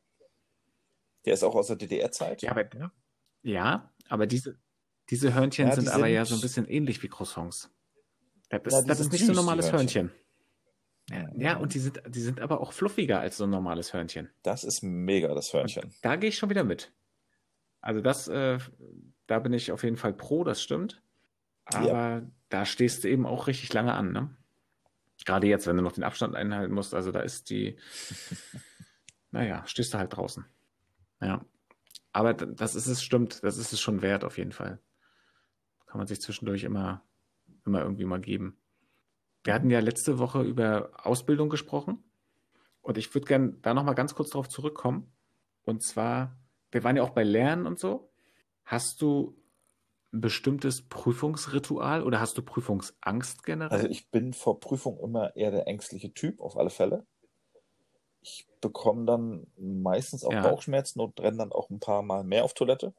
der ist auch aus der DDR-Zeit. Ja, aber, ja, aber diese, diese Hörnchen ja, sind aber sind, ja so ein bisschen ähnlich wie Croissants. Das ist, ja, das ist nicht so ein normales Hörnchen. Hörnchen. Ja, ja, und die sind, die sind aber auch fluffiger als so ein normales Hörnchen. Das ist mega, das Hörnchen. Und da gehe ich schon wieder mit. Also das, äh, da bin ich auf jeden Fall pro, das stimmt. Aber da stehst du eben auch richtig lange an, ne? Gerade jetzt, wenn du noch den Abstand einhalten musst, also da ist die, naja, stehst du halt draußen. Ja. Aber das ist es, stimmt, das ist es schon wert auf jeden Fall. Kann man sich zwischendurch immer, immer irgendwie mal geben. Wir hatten ja letzte Woche über Ausbildung gesprochen und ich würde gerne da nochmal ganz kurz drauf zurückkommen. Und zwar, wir waren ja auch bei Lernen und so. Hast du bestimmtes Prüfungsritual oder hast du Prüfungsangst generell? Also ich bin vor Prüfung immer eher der ängstliche Typ, auf alle Fälle. Ich bekomme dann meistens auch ja. Bauchschmerzen und renne dann auch ein paar Mal mehr auf Toilette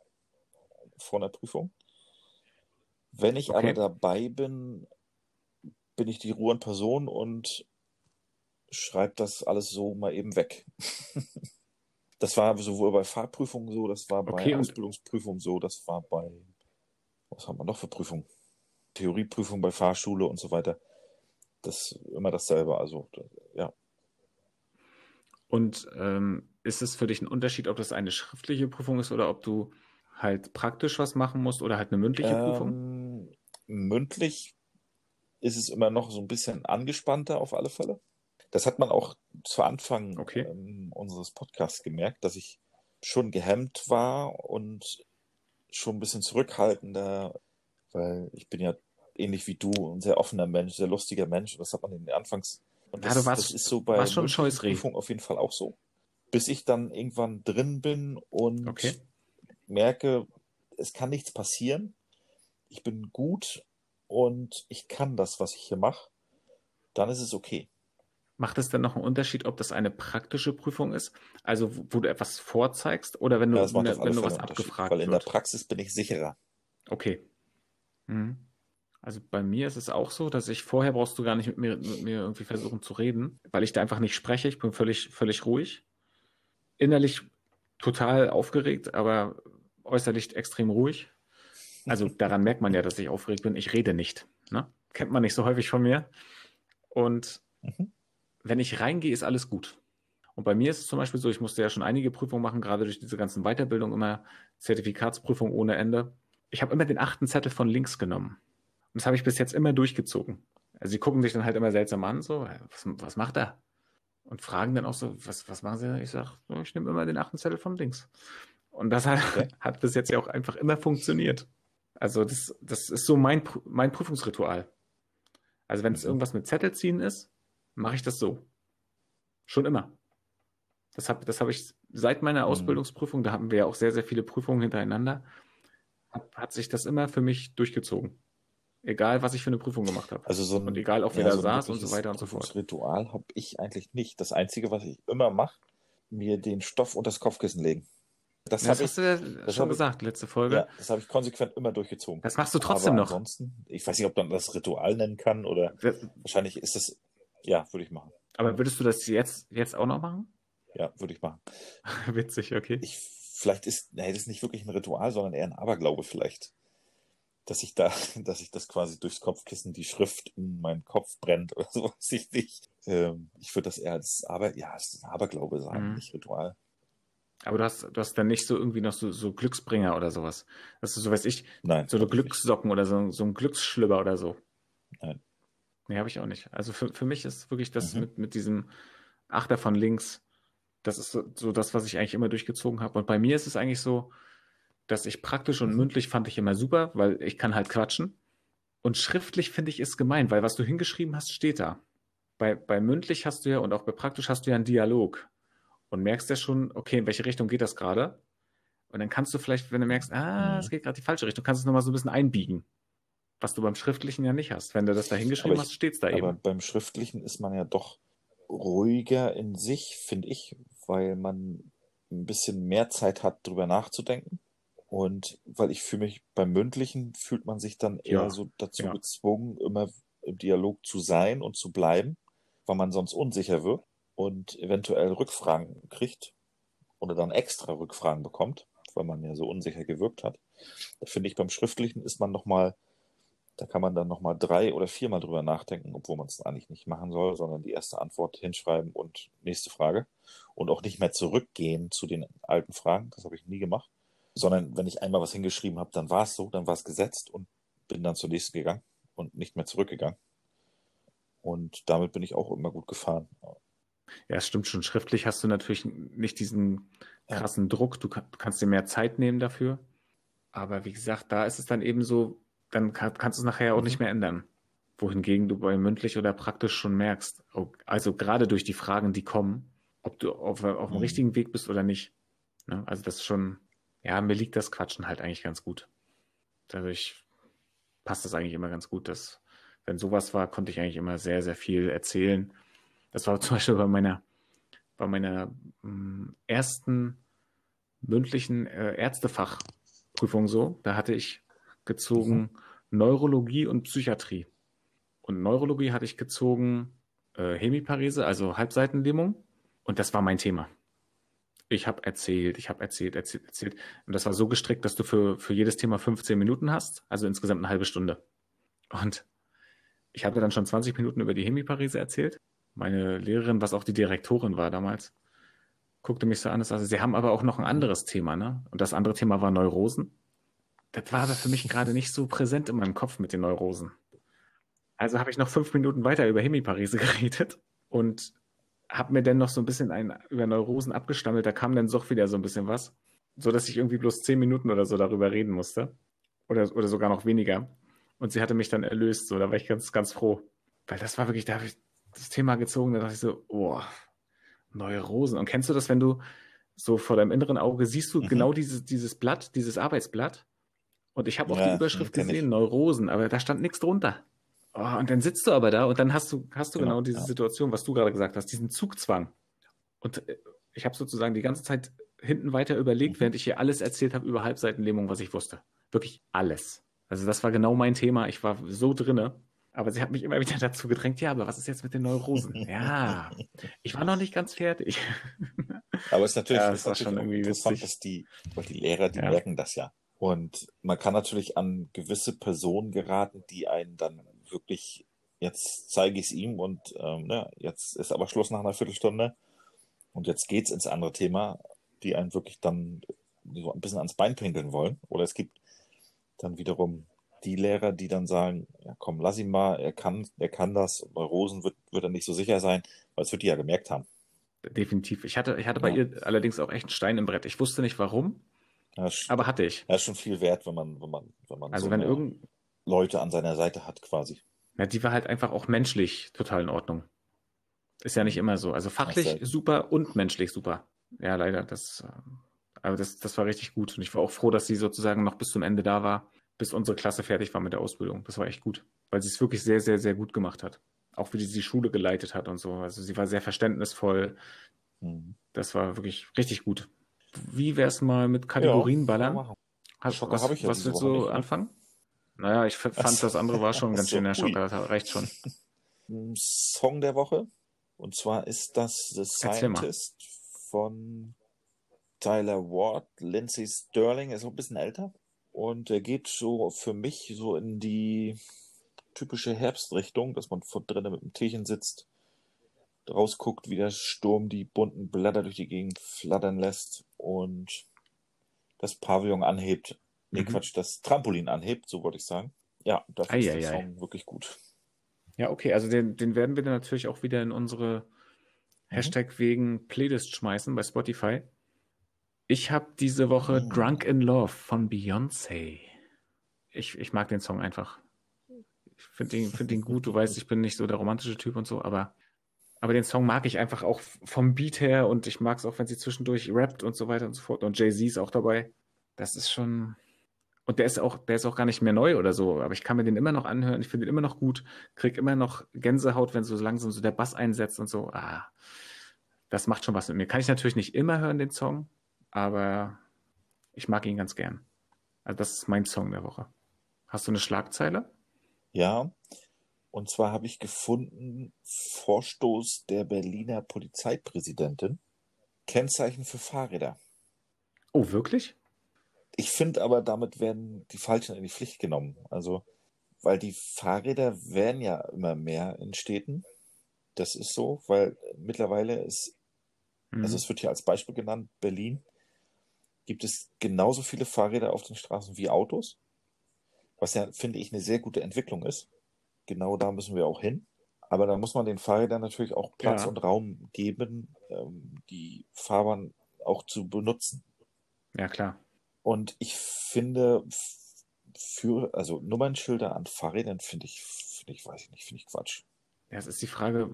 vor einer Prüfung. Wenn ich okay. aber dabei bin, bin ich die Ruhe in Person und schreibe das alles so mal eben weg. Das war sowohl bei Fahrprüfungen so, das war bei okay, Ausbildungsprüfungen so, das war bei, was haben wir noch für Prüfungen? Theorieprüfung bei Fahrschule und so weiter. Das ist immer dasselbe, also ja. Und ähm, ist es für dich ein Unterschied, ob das eine schriftliche Prüfung ist oder ob du halt praktisch was machen musst oder halt eine mündliche ähm, Prüfung? Mündlich ist es immer noch so ein bisschen angespannter auf alle Fälle. Das hat man auch zu Anfang okay. ähm, unseres Podcasts gemerkt, dass ich schon gehemmt war und schon ein bisschen zurückhaltender, weil ich bin ja ähnlich wie du ein sehr offener Mensch, sehr lustiger Mensch. Das hat man in den Anfangs. Und das, ja, warst, das ist so bei der Prüfung auf jeden Fall auch so. Bis ich dann irgendwann drin bin und okay. merke, es kann nichts passieren. Ich bin gut und ich kann das, was ich hier mache, dann ist es okay. Macht es dann noch einen Unterschied, ob das eine praktische Prüfung ist, also wo du etwas vorzeigst oder wenn du, ja, wenn, wenn du was abgefragt Weil in wird? der Praxis bin ich sicherer. Okay. Mhm. Also bei mir ist es auch so, dass ich vorher brauchst du gar nicht mit mir, mit mir irgendwie versuchen zu reden, weil ich da einfach nicht spreche. Ich bin völlig, völlig ruhig. Innerlich total aufgeregt, aber äußerlich extrem ruhig. Also daran merkt man ja, dass ich aufgeregt bin. Ich rede nicht. Ne? Kennt man nicht so häufig von mir. Und mhm. Wenn ich reingehe, ist alles gut. Und bei mir ist es zum Beispiel so, ich musste ja schon einige Prüfungen machen, gerade durch diese ganzen Weiterbildungen, immer Zertifikatsprüfung ohne Ende. Ich habe immer den achten Zettel von links genommen. Und das habe ich bis jetzt immer durchgezogen. Also sie gucken sich dann halt immer seltsam an, so, was, was macht er? Und fragen dann auch so, was, was machen sie? Ich sage, ich nehme immer den achten Zettel von links. Und das hat, hat bis jetzt ja auch einfach immer funktioniert. Also das, das ist so mein, mein Prüfungsritual. Also wenn es mhm. irgendwas mit Zettel ziehen ist, mache ich das so. Schon immer. Das habe das hab ich seit meiner mhm. Ausbildungsprüfung, da haben wir ja auch sehr, sehr viele Prüfungen hintereinander, hat, hat sich das immer für mich durchgezogen. Egal, was ich für eine Prüfung gemacht habe. Also so ein, und egal, auch wer ja, da so saß und so weiter und so fort. Das Ritual habe ich eigentlich nicht. Das Einzige, was ich immer mache, mir den Stoff unter das Kopfkissen legen. Das, das hast ich, du ja schon gesagt, letzte Folge. Ja, das habe ich konsequent immer durchgezogen. Das machst du trotzdem Aber noch. Ansonsten, ich weiß nicht, ob man das Ritual nennen kann oder ja. wahrscheinlich ist es, ja, würde ich machen. Aber würdest du das jetzt, jetzt auch noch machen? Ja, würde ich machen. Witzig, okay. Ich, vielleicht ist, nee, das ist nicht wirklich ein Ritual, sondern eher ein Aberglaube vielleicht. Dass ich da, dass ich das quasi durchs Kopfkissen die Schrift in meinen Kopf brennt oder so, weiß ich nicht. Ähm, ich würde das eher als Aber, ja, als Aberglaube sagen, mhm. nicht Ritual. Aber du hast, du hast dann nicht so irgendwie noch so, so Glücksbringer oder sowas. Das ist so, weiß ich, Nein, so eine Glückssocken nicht. oder so, so ein Glücksschlüpper oder so. Nee, habe ich auch nicht. Also für, für mich ist wirklich das mhm. mit, mit diesem Achter von links, das ist so, so das, was ich eigentlich immer durchgezogen habe. Und bei mir ist es eigentlich so, dass ich praktisch und mhm. mündlich fand ich immer super, weil ich kann halt quatschen. Und schriftlich finde ich es gemein, weil was du hingeschrieben hast, steht da. Bei, bei mündlich hast du ja und auch bei praktisch hast du ja einen Dialog und merkst ja schon, okay, in welche Richtung geht das gerade? Und dann kannst du vielleicht, wenn du merkst, ah, mhm. es geht gerade die falsche Richtung, kannst du es nochmal so ein bisschen einbiegen. Was du beim Schriftlichen ja nicht hast. Wenn du das da hingeschrieben hast, steht es da aber eben. Aber beim Schriftlichen ist man ja doch ruhiger in sich, finde ich, weil man ein bisschen mehr Zeit hat, drüber nachzudenken. Und weil ich für mich beim Mündlichen fühlt man sich dann eher ja. so dazu ja. gezwungen, immer im Dialog zu sein und zu bleiben, weil man sonst unsicher wird und eventuell Rückfragen kriegt oder dann extra Rückfragen bekommt, weil man ja so unsicher gewirkt hat. Da finde ich beim Schriftlichen ist man nochmal, da kann man dann nochmal drei oder viermal drüber nachdenken, obwohl man es eigentlich nicht machen soll, sondern die erste Antwort hinschreiben und nächste Frage. Und auch nicht mehr zurückgehen zu den alten Fragen. Das habe ich nie gemacht. Sondern wenn ich einmal was hingeschrieben habe, dann war es so, dann war es gesetzt und bin dann zur nächsten gegangen und nicht mehr zurückgegangen. Und damit bin ich auch immer gut gefahren. Ja, es stimmt schon. Schriftlich hast du natürlich nicht diesen krassen ja. Druck. Du, du, kannst dir mehr Zeit nehmen dafür. Aber wie gesagt, da ist es dann eben so, dann kann, kannst du es nachher auch mhm. nicht mehr ändern. Wohingegen du bei mündlich oder praktisch schon merkst, also gerade durch die Fragen, die kommen, ob du auf, auf dem mhm. richtigen Weg bist oder nicht. Ne? Also das ist schon, ja, mir liegt das Quatschen halt eigentlich ganz gut. Dadurch passt das eigentlich immer ganz gut, dass, wenn sowas war, konnte ich eigentlich immer sehr, sehr viel erzählen das war zum Beispiel bei meiner, bei meiner mh, mm, ersten mündlichen äh, Ärztefachprüfung so. Da hatte ich gezogen mhm. Neurologie und Psychiatrie. Und Neurologie hatte ich gezogen äh, Hemiparese, also Halbseitenlähmung. Und das war mein Thema. Ich habe erzählt, ich habe erzählt, erzählt, erzählt. Und das war so gestrickt, dass du für, für jedes Thema 15 Minuten hast, also insgesamt eine halbe Stunde. Und ich hatte dann schon 20 Minuten über die Hemiparese erzählt. Meine Lehrerin, was auch die Direktorin war damals, guckte mich so an und sagte, sie haben aber auch noch ein anderes Thema, ne? Und das andere Thema war Neurosen. Das war aber für mich gerade nicht so präsent in meinem Kopf mit den Neurosen. Also habe ich noch fünf Minuten weiter über Hemiparese geredet und habe mir dann noch so ein bisschen ein, über Neurosen abgestammelt. Da kam dann doch wieder so ein bisschen was, so dass ich irgendwie bloß zehn Minuten oder so darüber reden musste. Oder, oder sogar noch weniger. Und sie hatte mich dann erlöst. So, da war ich ganz, ganz froh. Weil das war wirklich, da habe ich das Thema gezogen, da dachte ich so, oh, Neurosen. Und kennst du das, wenn du so vor deinem inneren Auge siehst du mhm. genau dieses, dieses Blatt, dieses Arbeitsblatt? Und ich habe auch ja, die Überschrift gesehen, ich. Neurosen, aber da stand nichts drunter. Oh, und dann sitzt du aber da und dann hast du, hast du genau, genau diese ja. Situation, was du gerade gesagt hast, diesen Zugzwang. Und äh, ich habe sozusagen die ganze Zeit hinten weiter überlegt, mhm. während ich hier alles erzählt habe über Halbseitenlähmung, was ich wusste. Wirklich alles. Also das war genau mein Thema. Ich war so drinne. Aber sie hat mich immer wieder dazu gedrängt, ja, aber was ist jetzt mit den Neurosen? ja, ich war noch nicht ganz fertig. aber es ist natürlich, ja, das war schon irgendwie interessant, dass die, die Lehrer, die ja. merken das ja. Und man kann natürlich an gewisse Personen geraten, die einen dann wirklich, jetzt zeige ich es ihm und ähm, ne, jetzt ist aber Schluss nach einer Viertelstunde und jetzt geht's ins andere Thema, die einen wirklich dann so ein bisschen ans Bein pinkeln wollen. Oder es gibt dann wiederum die Lehrer, die dann sagen, ja komm, lass ihn mal, er kann, er kann das. Bei Rosen wird, wird er nicht so sicher sein, weil es wird die ja gemerkt haben. Definitiv. Ich hatte, ich hatte bei ja. ihr allerdings auch echt einen Stein im Brett. Ich wusste nicht warum, ja, aber hatte ich. Ja, ist schon viel wert, wenn man, wenn man, wenn man also so wenn irgend, Leute an seiner Seite hat, quasi. Ja, die war halt einfach auch menschlich total in Ordnung. Ist ja nicht immer so. Also fachlich super und menschlich super. Ja, leider. Das, äh, aber das, das war richtig gut. Und ich war auch froh, dass sie sozusagen noch bis zum Ende da war, bis unsere Klasse fertig war mit der Ausbildung. Das war echt gut. Weil sie es wirklich sehr, sehr, sehr gut gemacht hat. Auch wie sie die Schule geleitet hat und so. Also sie war sehr verständnisvoll. Mhm. Das war wirklich richtig gut. Wie wär's mal mit Kategorien ja, ballern? Hast, was, was willst du nicht, ne? anfangen? Naja, ich fand, das andere war schon ganz schön der Schocker, das reicht schon. Song der Woche. Und zwar ist das The Scientist von Tyler Ward, Lindsay Sterling, ist auch ein bisschen älter. Und er geht so für mich so in die typische Herbstrichtung, dass man vor drinnen mit dem Teechen sitzt, rausguckt, wie der Sturm die bunten Blätter durch die Gegend flattern lässt und das Pavillon anhebt Nee, mhm. Quatsch, das Trampolin anhebt, so wollte ich sagen. Ja, dafür ei, ist der ei, Song wirklich gut. Ja, okay, also den, den werden wir dann natürlich auch wieder in unsere mhm. Hashtag wegen Playlist schmeißen bei Spotify. Ich habe diese Woche mhm. Drunk in Love von Beyoncé. Ich, ich mag den Song einfach. Ich finde ihn, find ihn gut. Du weißt, ich bin nicht so der romantische Typ und so, aber, aber den Song mag ich einfach auch vom Beat her und ich mag es auch, wenn sie zwischendurch rappt und so weiter und so fort. Und Jay-Z ist auch dabei. Das ist schon, und der ist auch, der ist auch gar nicht mehr neu oder so, aber ich kann mir den immer noch anhören. Ich finde den immer noch gut, krieg immer noch Gänsehaut, wenn so langsam so der Bass einsetzt und so. Ah, das macht schon was mit mir. Kann ich natürlich nicht immer hören, den Song, aber ich mag ihn ganz gern. Also das ist mein Song der Woche. Hast du eine Schlagzeile? Ja, und zwar habe ich gefunden, Vorstoß der Berliner Polizeipräsidentin, Kennzeichen für Fahrräder. Oh, wirklich? Ich finde aber, damit werden die Falschen in die Pflicht genommen. Also, weil die Fahrräder werden ja immer mehr in Städten. Das ist so, weil mittlerweile ist, mhm. also es wird hier als Beispiel genannt, Berlin, gibt es genauso viele Fahrräder auf den Straßen wie Autos. Was ja, finde ich, eine sehr gute Entwicklung ist. Genau da müssen wir auch hin. Aber da muss man den Fahrrädern natürlich auch Platz ja. und Raum geben, ähm, die Fahrbahn auch zu benutzen. Ja, klar. Und ich finde, für, also Nummernschilder an Fahrrädern finde ich, finde ich, weiß ich nicht, finde ich Quatsch. Ja, es ist die Frage,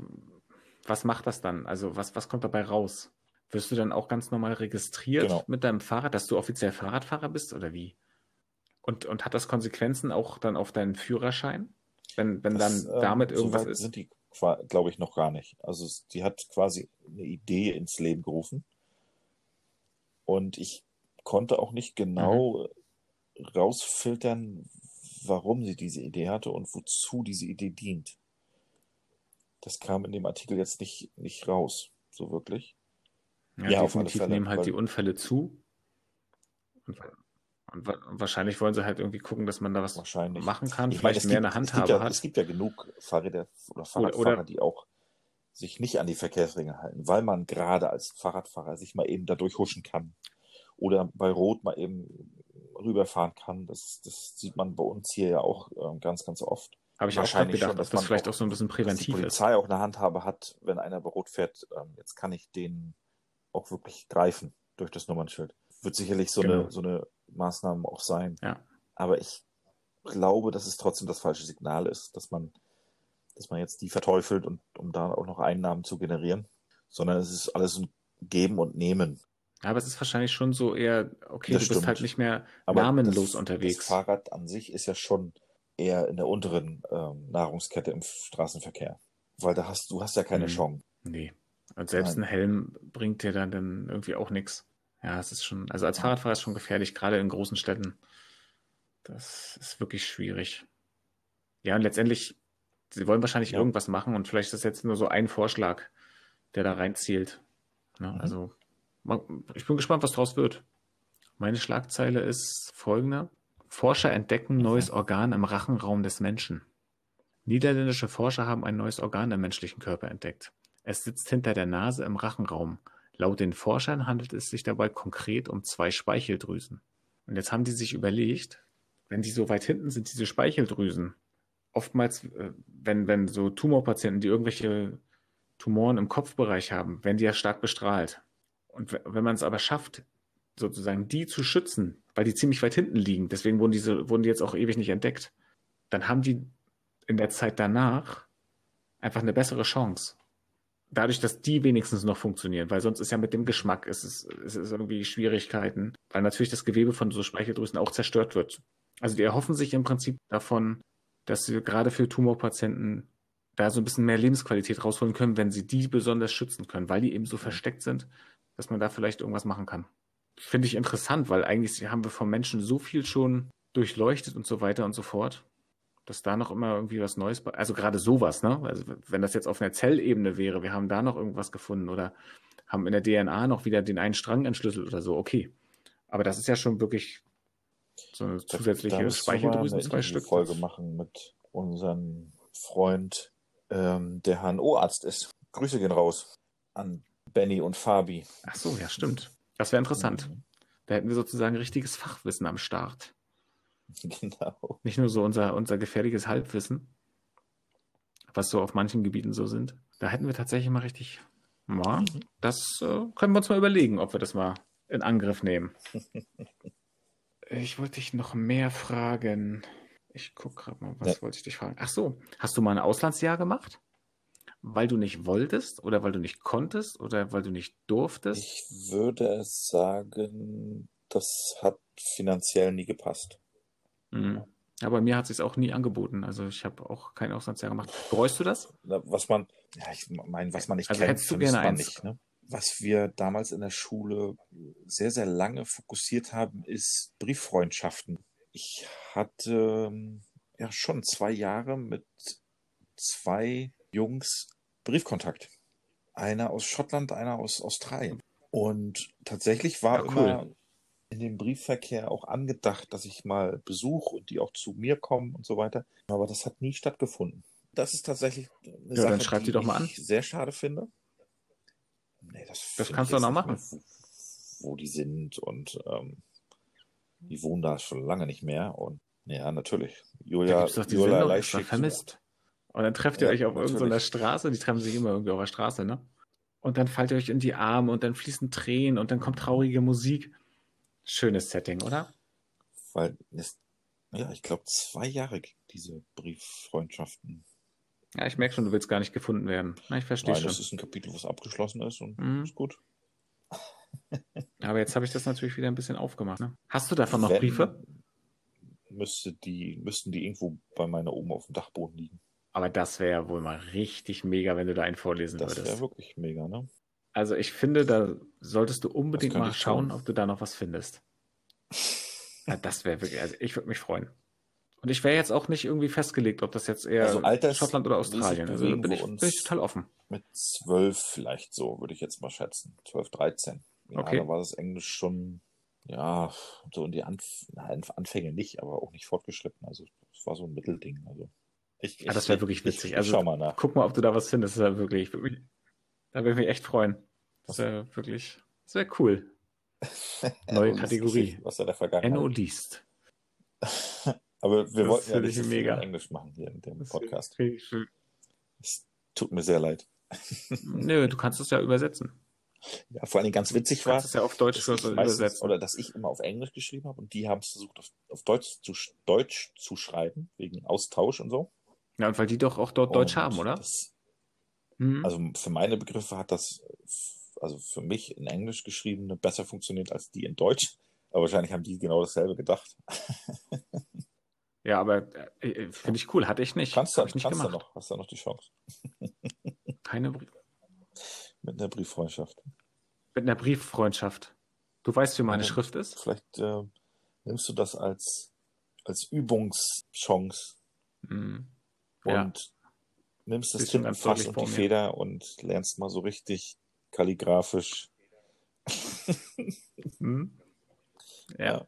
was macht das dann? Also was, was kommt dabei raus? Wirst du dann auch ganz normal registriert genau. mit deinem Fahrrad, dass du offiziell Fahrradfahrer bist oder wie? Und, und hat das Konsequenzen auch dann auf deinen Führerschein? Wenn, wenn das, dann ähm, damit ähm, irgendwas so ist? sind die, glaube ich, noch gar nicht. Also die hat quasi eine Idee ins Leben gerufen. Und ich konnte auch nicht genau mhm. rausfiltern, warum sie diese Idee hatte und wozu diese Idee dient. Das kam in dem Artikel jetzt nicht, nicht raus, so wirklich. Ja, ja definitiv nehmen halt die Unfälle zu. Und, und, wahrscheinlich wollen sie halt irgendwie gucken, dass man da was machen kann. Ich Vielleicht meine, mehr gibt, eine Handhabe ja, hat. Es gibt ja genug Fahrräder oder Fahrradfahrer, oder, oder, die auch sich nicht an die Verkehrsregeln halten, weil man gerade als Fahrradfahrer sich mal eben da durchhuschen kann oder bei Rot mal eben rüberfahren kann. Das, das sieht man bei uns hier ja auch äh, ganz, ganz oft. Habe ich Wahrscheinlich auch gedacht, schon, dass, dass das vielleicht auch, auch, so ein bisschen präventiv dass die Polizei ist. auch eine Handhabe hat, wenn einer bei Rot fährt, ähm, jetzt kann ich den auch wirklich greifen durch das Nummernschild. Wird sicherlich so, genau. eine, so eine Maßnahme auch sein. Ja. Aber ich glaube, dass es trotzdem das falsche Signal ist, dass man, dass man jetzt die verteufelt und um da auch noch Einnahmen zu generieren, sondern es ist alles ein Geben und Nehmen. Ja, aber es ist wahrscheinlich schon so eher, okay, das du stimmt. bist halt nicht mehr namenlos das, unterwegs. Das Fahrrad an sich ist ja schon eher in der unteren ähm, Nahrungskette im Straßenverkehr. Weil da hast du hast ja keine hm. Chance. Nee. Und selbst Nein. ein Helm bringt dir dann, dann irgendwie auch nichts. Ja, es ist schon, also als Fahrradfahrer ist es schon gefährlich, gerade in großen Städten. Das ist wirklich schwierig. Ja, und letztendlich, sie wollen wahrscheinlich ja. irgendwas machen und vielleicht ist das jetzt nur so ein Vorschlag, der da reinzielt. Ne? Mhm. Also, ich bin gespannt, was draus wird. Meine Schlagzeile ist folgende. Forscher entdecken neues Organ im Rachenraum des Menschen. Niederländische Forscher haben ein neues Organ im menschlichen Körper entdeckt. Es sitzt hinter der Nase im Rachenraum. Laut den Forschern handelt es sich dabei konkret um zwei Speicheldrüsen. Und jetzt haben die sich überlegt, wenn die so weit hinten sind, diese Speicheldrüsen, oftmals, äh, wenn, wenn so Tumorpatienten, die irgendwelche Tumoren im Kopfbereich haben, werden die ja stark bestrahlt. Und wenn man es aber schafft, sozusagen die zu schützen, weil die ziemlich weit hinten liegen. Deswegen wurden diese, wurden die jetzt auch ewig nicht entdeckt. Dann haben die in der Zeit danach einfach eine bessere Chance. Dadurch, dass die wenigstens noch funktionieren, weil sonst ist ja mit dem Geschmack ist es, ist es irgendwie Schwierigkeiten, weil natürlich das Gewebe von so Speicheldrüsen auch zerstört wird. Also die erhoffen sich im Prinzip davon, dass sie gerade für Tumorpatienten da so ein bisschen mehr Lebensqualität rausholen können, wenn sie die besonders schützen können, weil die eben so versteckt sind, dass man da vielleicht irgendwas machen kann finde ich interessant, weil eigentlich haben wir vom Menschen so viel schon durchleuchtet und so weiter und so fort, dass da noch immer irgendwie was Neues, also gerade sowas, ne? Also wenn das jetzt auf einer Zellebene wäre, wir haben da noch irgendwas gefunden oder haben in der DNA noch wieder den einen Strang entschlüsselt oder so, okay. Aber das ist ja schon wirklich so eine zusätzliche Speicheldrüsen, zwei Stück. Folge machen mit unserem Freund, ähm, der HNO-Arzt ist. Grüße gehen raus an Benny und Fabi. Ach so, ja, stimmt. Das wäre interessant. Mhm. Da hätten wir sozusagen richtiges Fachwissen am Start. Genau. Nicht nur so unser, unser gefährliches Halbwissen, was so auf manchen Gebieten so sind. Da hätten wir tatsächlich mal richtig. Ja, das äh, können wir uns mal überlegen, ob wir das mal in Angriff nehmen. ich wollte dich noch mehr fragen. Ich gucke gerade mal, was ja. wollte ich dich fragen? Ach so, hast du mal ein Auslandsjahr gemacht? weil du nicht wolltest oder weil du nicht konntest oder weil du nicht durftest? Ich würde sagen, das hat finanziell nie gepasst. Mhm. Ja, bei mir hat es sich auch nie angeboten. Also ich habe auch kein Auslandsjahr gemacht. Bereust du das? Was man, ja, ich meine, was man nicht also kennt, hättest du gerne eins. Nicht, ne? Was wir damals in der Schule sehr, sehr lange fokussiert haben, ist Brieffreundschaften. Ich hatte ähm, ja schon zwei Jahre mit zwei Jungs Briefkontakt. Einer aus Schottland, einer aus Australien. Und tatsächlich war ja, cool. immer in dem Briefverkehr auch angedacht, dass ich mal besuche und die auch zu mir kommen und so weiter. Aber das hat nie stattgefunden. Das ist tatsächlich eine ja, Sache, dann schreib die, die doch mal an. ich sehr schade finde. Nee, das, das kannst du noch machen. Mehr, wo die sind und ähm, die wohnen da schon lange nicht mehr. Und ja, natürlich. Julia, da Julia Sendung, vermisst. Und dann trefft ihr ja, euch auf irgendeiner Straße, die treffen sich immer irgendwie auf der Straße, ne? Und dann fallt ihr euch in die Arme und dann fließen Tränen und dann kommt traurige Musik. Schönes Setting, oder? Weil es, ja, ich glaube, zwei Jahre diese Brieffreundschaften. Ja, ich merke schon, du willst gar nicht gefunden werden. Ich verstehe schon. Das ist ein Kapitel, was abgeschlossen ist und mhm. ist gut. Aber jetzt habe ich das natürlich wieder ein bisschen aufgemacht. Ne? Hast du davon noch Wenn, Briefe? Müsste die, müssten die irgendwo bei meiner Oma auf dem Dachboden liegen. Aber das wäre ja wohl mal richtig mega, wenn du da einen vorlesen das würdest. Das wäre wirklich mega, ne? Also ich finde, da solltest du unbedingt mal schauen, ob du da noch was findest. ja, das wäre wirklich, also ich würde mich freuen. Und ich wäre jetzt auch nicht irgendwie festgelegt, ob das jetzt eher Also Alters- Schottland oder Australien. Also da bewegen bin ich, bin ich total offen. Mit zwölf vielleicht so, würde ich jetzt mal schätzen. 12, 13. Ja, Okay. da war das Englisch schon, ja, so in die Anf Nein, Anfänge nicht, aber auch nicht fortgeschritten. Also es war so ein Mittelding. Also ich, ich, Ah, das wäre wirklich ich- witzig. Ich, Also- schau mal nach. Guck mal, ob du da was findest. Das ist ja wirklich, wirklich da würde ich mich echt freuen. Das wäre wirklich, das wäre cool. Neue Kategorie. Aus der Vergangenheit. Enno liest. Aber wir Das wollten ja nicht mega. in Englisch machen hier in dem Das Podcast. Es tut mir sehr leid. Nö, du kannst es ja übersetzen. Ja, vor allem ganz witzig Du war, es ja auf Deutsch dass meistens, oder dass ich immer auf Englisch geschrieben habe und die haben es versucht auf, auf Deutsch, zu, Deutsch zu schreiben, wegen Austausch und so. Ja, und weil die doch auch dort Deutsch Und haben, oder? Das, Mhm. also für meine Begriffe hat das, also für mich in Englisch geschriebene besser funktioniert als die in Deutsch. Aber wahrscheinlich haben die genau dasselbe gedacht. ja, aber äh, äh, finde ich cool. Hatte ich nicht. Kannst du, nicht kannst du gemacht. noch, hast du noch die Chance. Keine Brie Mit einer Brieffreundschaft. mit einer Brieffreundschaft. Du weißt, wie meine Ja. Schrift ist? Vielleicht äh, nimmst du das als, als Übungschance Mhm. und Ja. Nimmst das ganz Tintenfass deutlich und die. Feder und lernst mal so richtig kalligrafisch. Mhm. Ja,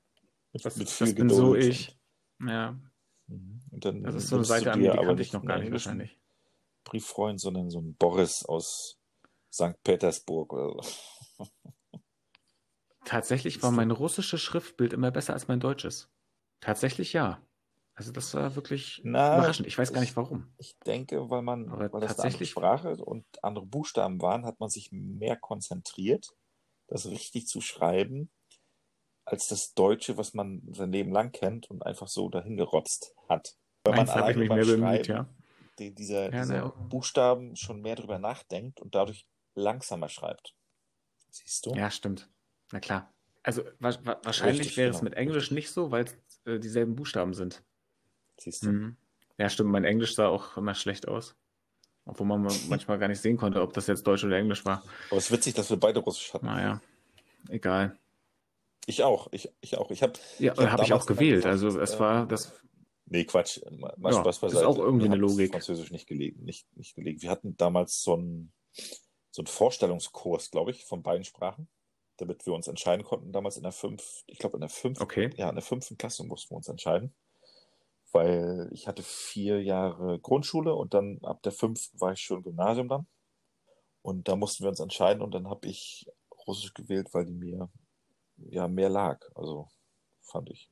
Mit, das, mit das viel bin so ich. Ja, Und, Mhm. und dann das ist so eine Seite an mir, die aber kannte ich noch gar nicht wahrscheinlich. Brieffreund, sondern so einen Boris aus St. Petersburg oder so. Tatsächlich war mein russisches Schriftbild immer besser als mein deutsches. Tatsächlich ja. Also das war wirklich Na, überraschend. Ich weiß gar nicht warum. Ich denke, weil man, Aber weil das eine andere tatsächlich- Sprache und andere Buchstaben waren, hat man sich mehr konzentriert, das richtig zu schreiben, als das Deutsche, was man sein Leben lang kennt und einfach so dahingerotzt hat. Weil man Eins habe ich alleine mich mehr bemüht, ja. die, dieser, Ja, dieser ne. Buchstaben schon mehr drüber nachdenkt und dadurch langsamer schreibt. Siehst du? Ja, stimmt. Na klar. Also wa wa wahrscheinlich Richtig, wäre es genau, mit Englisch nicht so, weil es äh, dieselben Buchstaben sind. Siehst du? Mhm. Ja, stimmt. Mein Englisch sah auch immer schlecht aus. Obwohl man manchmal gar nicht sehen konnte, ob das jetzt Deutsch oder Englisch war. Aber es ist witzig, dass wir beide Russisch hatten. Naja, egal. Ich auch, ich, ich auch. Ich habe Ja, Ich hab habe ich auch gewählt. also es äh, war das. Nee, Quatsch. Mal mal Ja, Spaß ist beiseite. auch irgendwie eine Logik. Französisch nicht gelegen, nicht, nicht gelegen. Wir hatten damals so einen, so einen Vorstellungskurs, glaube ich, von beiden Sprachen, damit wir uns entscheiden konnten. Damals in der fünf, ich glaube in der fünf, Okay. ja, in der fünften Klasse mussten wir uns entscheiden. Weil ich hatte vier Jahre Grundschule und dann ab der fünften war ich schon im Gymnasium dann. Und da mussten wir uns entscheiden und dann habe ich Russisch gewählt, weil die mir ja mehr lag. Also fand ich.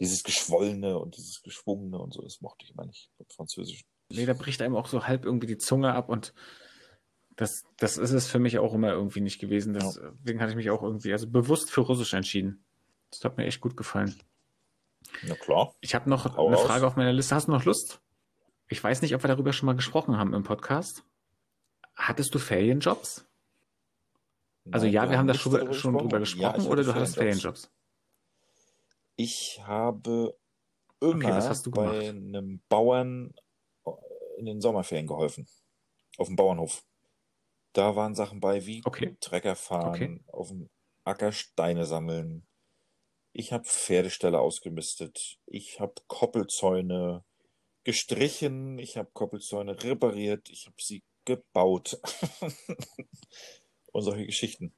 Dieses Geschwollene und dieses Geschwungene und so, das mochte ich immer nicht beim Französischen. Nee, da bricht einem auch so halb irgendwie die Zunge ab und das, das ist es für mich auch immer irgendwie nicht gewesen. Deswegen hatte ich mich auch irgendwie, also bewusst für Russisch entschieden. Das hat mir echt gut gefallen. Na klar. Ich habe noch Hau eine raus. Frage auf meiner Liste. Hast du noch Lust? Ich weiß nicht, ob wir darüber schon mal gesprochen haben im Podcast. Hattest du Ferienjobs? Also Nein, ja, wir, haben da schon, darüber schon drüber gesprochen Ja, oder du hattest Ferienjobs? Ich habe immer du bei einem Bauern in den Sommerferien geholfen. Auf dem Bauernhof. Da waren Sachen bei wie Okay. Trecker fahren, Okay. auf dem Acker Steine sammeln. Ich habe Pferdeställe ausgemistet. Ich habe Koppelzäune gestrichen. Ich habe Koppelzäune repariert. Ich habe sie gebaut. Und solche Geschichten.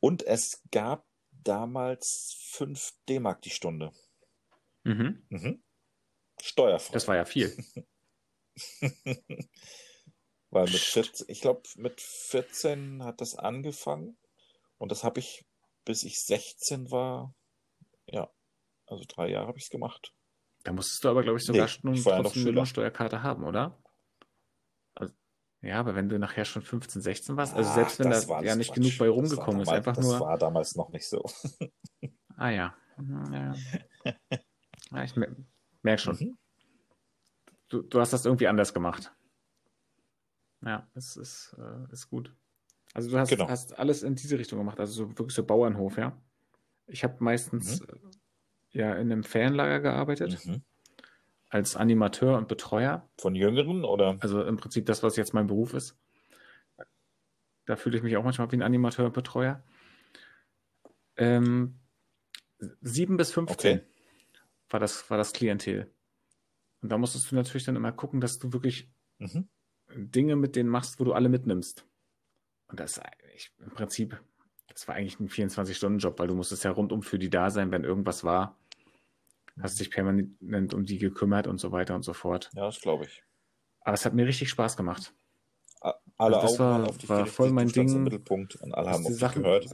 Und es gab damals 5 D-Mark die Stunde. Mhm. Mhm. Steuerfrei. Das war ja viel. Weil mit Psst. 14, ich glaube, mit 14 hat das angefangen. Und das habe ich, bis ich 16 war, ja, also drei Jahre habe ich es gemacht. Da musstest du aber, glaube ich, sogar Nee, noch trotzdem eine Schüler. Lohnsteuerkarte haben, oder? Also, ja, aber wenn du nachher schon 15, 16 warst, also Ach, selbst wenn da das ja nicht Quatsch. genug bei Das rumgekommen ist, einfach Das nur. war damals noch nicht so. Ah ja. ja. ja ich mer merke schon. Mhm. Du, du hast das irgendwie anders gemacht. Ja, es ist, äh, ist gut. Also du hast, Genau. hast alles in diese Richtung gemacht, also so, wirklich so Bauernhof, ja. Ich habe meistens äh, ja in einem Ferienlager gearbeitet, Mhm. als Animateur und Betreuer. Von Jüngeren oder? Also im Prinzip das, was jetzt mein Beruf ist. Da fühle ich mich auch manchmal wie ein Animateur und Betreuer. Ähm, sieben bis 15 Okay. war, das, war das Klientel. Und da musstest du natürlich dann immer gucken, dass du wirklich mhm. Dinge mit denen machst, wo du alle mitnimmst. Und das ich, im Prinzip, das war eigentlich ein 24-Stunden-Job, weil du musstest ja rundum für die da sein, wenn irgendwas war. Hast dich permanent um die gekümmert und so weiter und so fort. Ja, das glaube ich. Aber es hat mir richtig Spaß gemacht. Alle also das Augen war, auf dich war voll mein Ding. Im Mittelpunkt und alle haben auf dich gehört.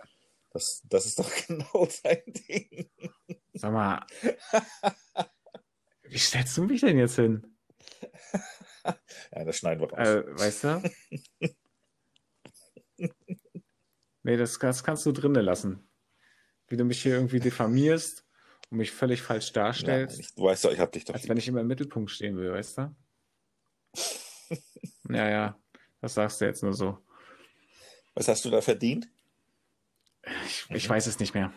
Das, das ist doch genau sein Ding. Sag mal, wie stellst du mich denn jetzt hin? ja, das schneiden wir raus. Äh, weißt du? nee, das, das kannst du drinnen lassen. Wie du mich hier irgendwie diffamierst und mich völlig falsch darstellst. Ja, ich, du weißt doch, ich hab dich doch. Als lieb. wenn ich immer im Mittelpunkt stehen will, weißt du? ja, ja. Das sagst du jetzt nur so. Was hast du da verdient? Ich, ich weiß es nicht mehr.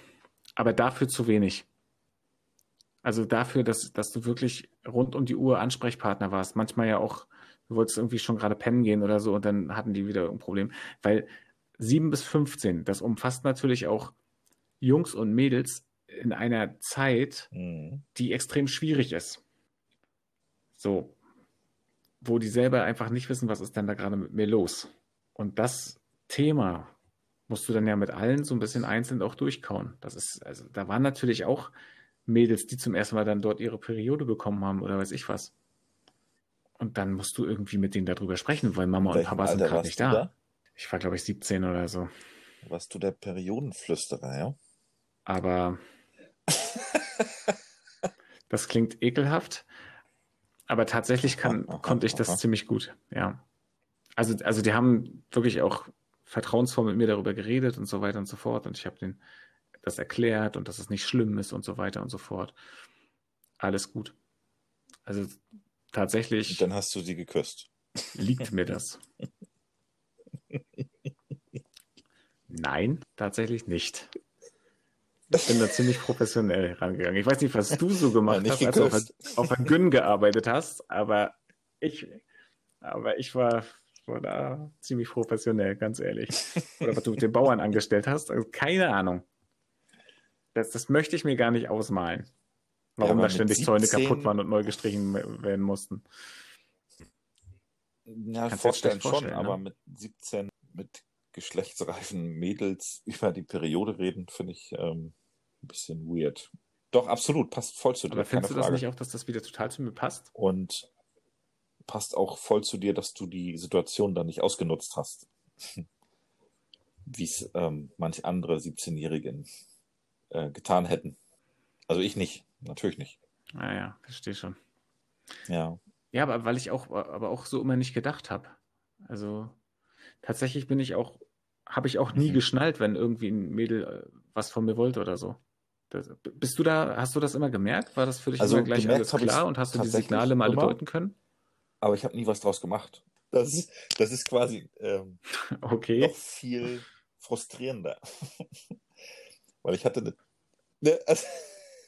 Aber dafür zu wenig. Also dafür, dass, dass du wirklich rund um die Uhr Ansprechpartner warst. Manchmal ja auch, du wolltest irgendwie schon gerade pennen gehen oder so und dann hatten die wieder ein Problem. Weil 7 bis 15, das umfasst natürlich auch Jungs und Mädels in einer Zeit, mhm. die extrem schwierig ist. So, wo die selber einfach nicht wissen, was ist denn da gerade mit mir los. Und das Thema musst du dann ja mit allen so ein bisschen einzeln auch durchkauen. Das ist, also da waren natürlich auch Mädels, die zum ersten Mal dann dort ihre Periode bekommen haben oder weiß ich was. Und dann musst du irgendwie mit denen darüber sprechen, weil Mama und Papa sind gerade nicht da. da. Ich war, glaube ich, 17 oder so. Warst du der Periodenflüsterer, ja? Aber das klingt ekelhaft. Aber tatsächlich kann, konnte ich das ziemlich gut, ja. Also, also die haben wirklich auch vertrauensvoll mit mir darüber geredet und so weiter und so fort. Und ich habe denen das erklärt und dass es nicht schlimm ist und so weiter und so fort. Alles gut. Also tatsächlich. Und dann hast du sie geküsst. Liegt mir das. Nein, tatsächlich nicht. Ich bin da ziemlich professionell rangegangen. Ich weiß nicht, was du so gemacht ja, hast, als du auf, auf ein Gün gearbeitet hast, aber ich, aber ich war, war da ziemlich professionell, ganz ehrlich. Oder was du mit den Bauern angestellt hast, also keine Ahnung. Das, das möchte ich mir gar nicht ausmalen. Warum ja, da ständig 17... Zäune kaputt waren und neu gestrichen werden mussten. Ja, Kannst vorstellen, vorstellen schon, ne? aber mit 17, mit geschlechtsreifen Mädels über die Periode reden, finde ich ähm, ein bisschen weird. Doch, absolut, passt voll zu dir. Aber findest du das nicht auch, dass das wieder total zu mir passt? Und passt auch voll zu dir, dass du die Situation dann nicht ausgenutzt hast. Wie es ähm, manch andere 17-Jährigen äh, getan hätten. Also ich nicht, natürlich nicht. Naja, ah verstehe schon. Ja. Ja, aber weil ich auch, aber auch so immer nicht gedacht habe. Also tatsächlich bin ich auch, habe ich auch nie mhm. geschnallt, wenn irgendwie ein Mädel äh, was von mir wollte oder so. Das, bist du da, hast du das immer gemerkt? War das für dich also immer gleich alles klar und hast du die Signale mal immer, deuten können? Aber ich habe nie was draus gemacht. Das ist, das ist quasi ähm, okay. noch viel frustrierender. Weil ich hatte eine. Ne, also,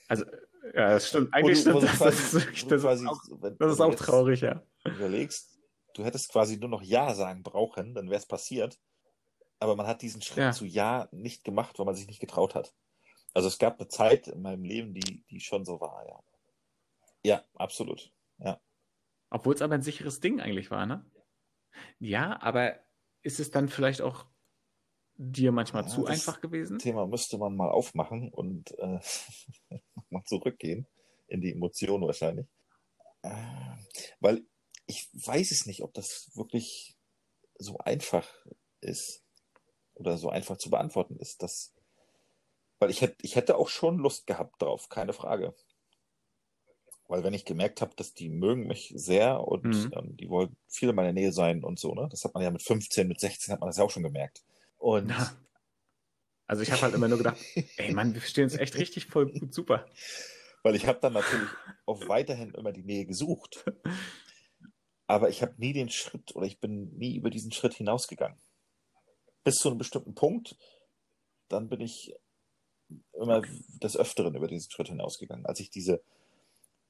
also, ja, das stimmt. Eigentlich stimmt das. Quasi, das, ist, das quasi, ist auch, das ist auch traurig, ja. Überlegst, du hättest quasi nur noch Ja sagen brauchen, dann wäre es passiert. Aber man hat diesen Schritt ja. zu Ja nicht gemacht, weil man sich nicht getraut hat. Also es gab eine Zeit in meinem Leben, die, die schon so war, ja. Ja, absolut. Ja. Obwohl es aber ein sicheres Ding eigentlich war, ne? Ja, aber ist es dann vielleicht auch dir manchmal ja, zu einfach gewesen? Thema müsste man mal aufmachen und äh, mal zurückgehen in die Emotionen wahrscheinlich. Äh, weil ich weiß es nicht, ob das wirklich so einfach ist oder so einfach zu beantworten ist. Dass, weil ich hätte, ich hätte auch schon Lust gehabt drauf, keine Frage. Weil wenn ich gemerkt habe, dass die mögen mich sehr und mhm. ähm, die wollen viel in meiner Nähe sein und so, ne? Das hat man ja mit 15, mit 16 hat man das ja auch schon gemerkt. Und ja. Also ich habe halt immer nur gedacht, ey Mann, wir verstehen uns echt richtig voll gut, super. Weil ich habe dann natürlich auch weiterhin immer die Nähe gesucht. Aber ich habe nie den Schritt oder ich bin nie über diesen Schritt hinausgegangen bis zu einem bestimmten Punkt, dann bin ich immer okay. des Öfteren über diesen Schritt hinausgegangen. Als ich diese,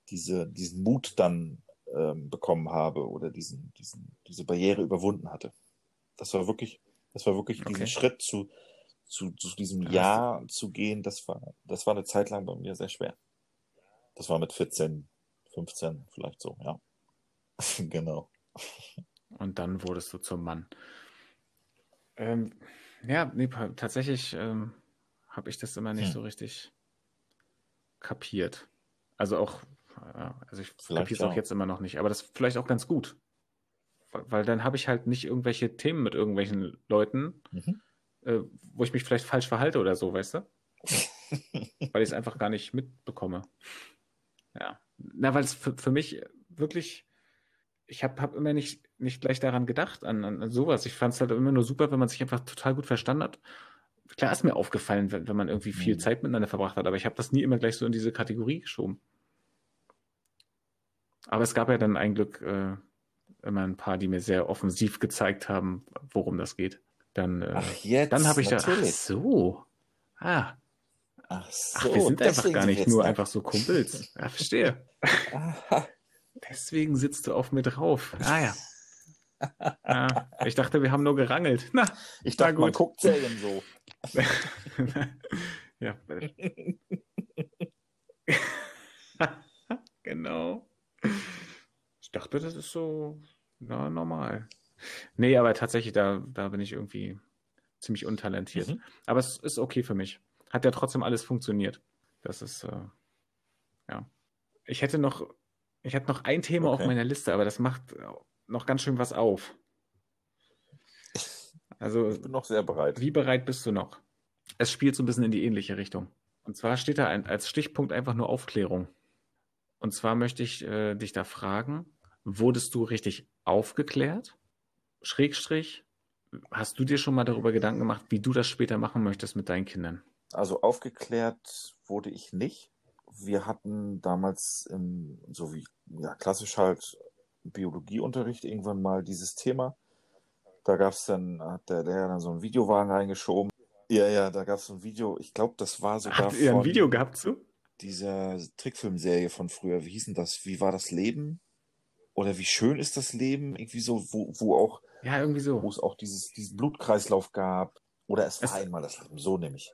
diese, diesen Mut dann ähm, bekommen habe oder diesen, diesen, diese Barriere überwunden hatte. Das war wirklich, das war wirklich okay. diesen Schritt zu, zu, zu diesem. Ja zu gehen, das war, das war eine Zeit lang bei mir sehr schwer. Das war mit 14, 15 vielleicht so, ja. genau. Und dann wurdest du zum Mann. Ähm, ja, nee, tatsächlich ähm, habe ich das immer nicht hm. so richtig kapiert. Also auch, ja, also ich kapiere es auch jetzt immer noch nicht, aber das ist vielleicht auch ganz gut. Weil, dann habe ich halt nicht irgendwelche Themen mit irgendwelchen Leuten, mhm. äh, wo ich mich vielleicht falsch verhalte oder so, weißt du? weil ich es einfach gar nicht mitbekomme. Ja. Na, weil es für, für mich wirklich, ich habe hab immer nicht, nicht gleich daran gedacht, an, an sowas. Ich fand es halt immer nur super, wenn man sich einfach total gut verstanden hat. Klar ist mir aufgefallen, wenn, wenn man irgendwie viel mhm. Zeit miteinander verbracht hat, aber ich habe das nie immer gleich so in diese Kategorie geschoben. Aber es gab ja dann ein Glück äh, immer ein paar, die mir sehr offensiv gezeigt haben, worum das geht. Dann, äh, ach, jetzt, dann habe ich natürlich. da, ach so, ah, Ach, so, Ach, wir sind einfach gar nicht nur da. einfach so Kumpels. Ja, verstehe. deswegen sitzt du auf mir drauf. Ah ja. ja. Ich dachte, wir haben nur gerangelt. Na, ich dachte, gut. man guckt Serien so. ja. genau. Ich dachte, das ist so na, normal. Nee, aber tatsächlich, da, da bin ich irgendwie ziemlich untalentiert. Mhm. Aber es ist okay für mich hat ja trotzdem alles funktioniert. Das ist, äh, ja. Ich hätte noch, ich hätte noch ein Thema okay. auf meiner Liste, aber das macht noch ganz schön was auf. Also, ich bin noch sehr bereit. Wie bereit bist du noch? Es spielt so ein bisschen in die ähnliche Richtung. Und zwar steht da ein, als Stichpunkt einfach nur Aufklärung. Und zwar möchte ich äh, dich da fragen, wurdest du richtig aufgeklärt? Schrägstrich, hast du dir schon mal darüber Gedanken gemacht, wie du das später machen möchtest mit deinen Kindern? Also aufgeklärt wurde ich nicht. Wir hatten damals im, so wie ja, klassisch halt Biologieunterricht irgendwann mal dieses Thema. Da gab es dann, hat der Lehrer dann so einen Videowagen reingeschoben. Ja, ja, da gab es so ein Video, ich glaube, das war sogar. Habt ihr ein Video gehabt zu? Dieser Trickfilmserie von früher, wie hieß denn das? Wie war das Leben? Oder wie schön ist das Leben? Irgendwie so, wo, wo auch. Ja, irgendwie so. Wo es auch dieses, diesen Blutkreislauf gab. Oder es war es, einmal das Leben, so nämlich.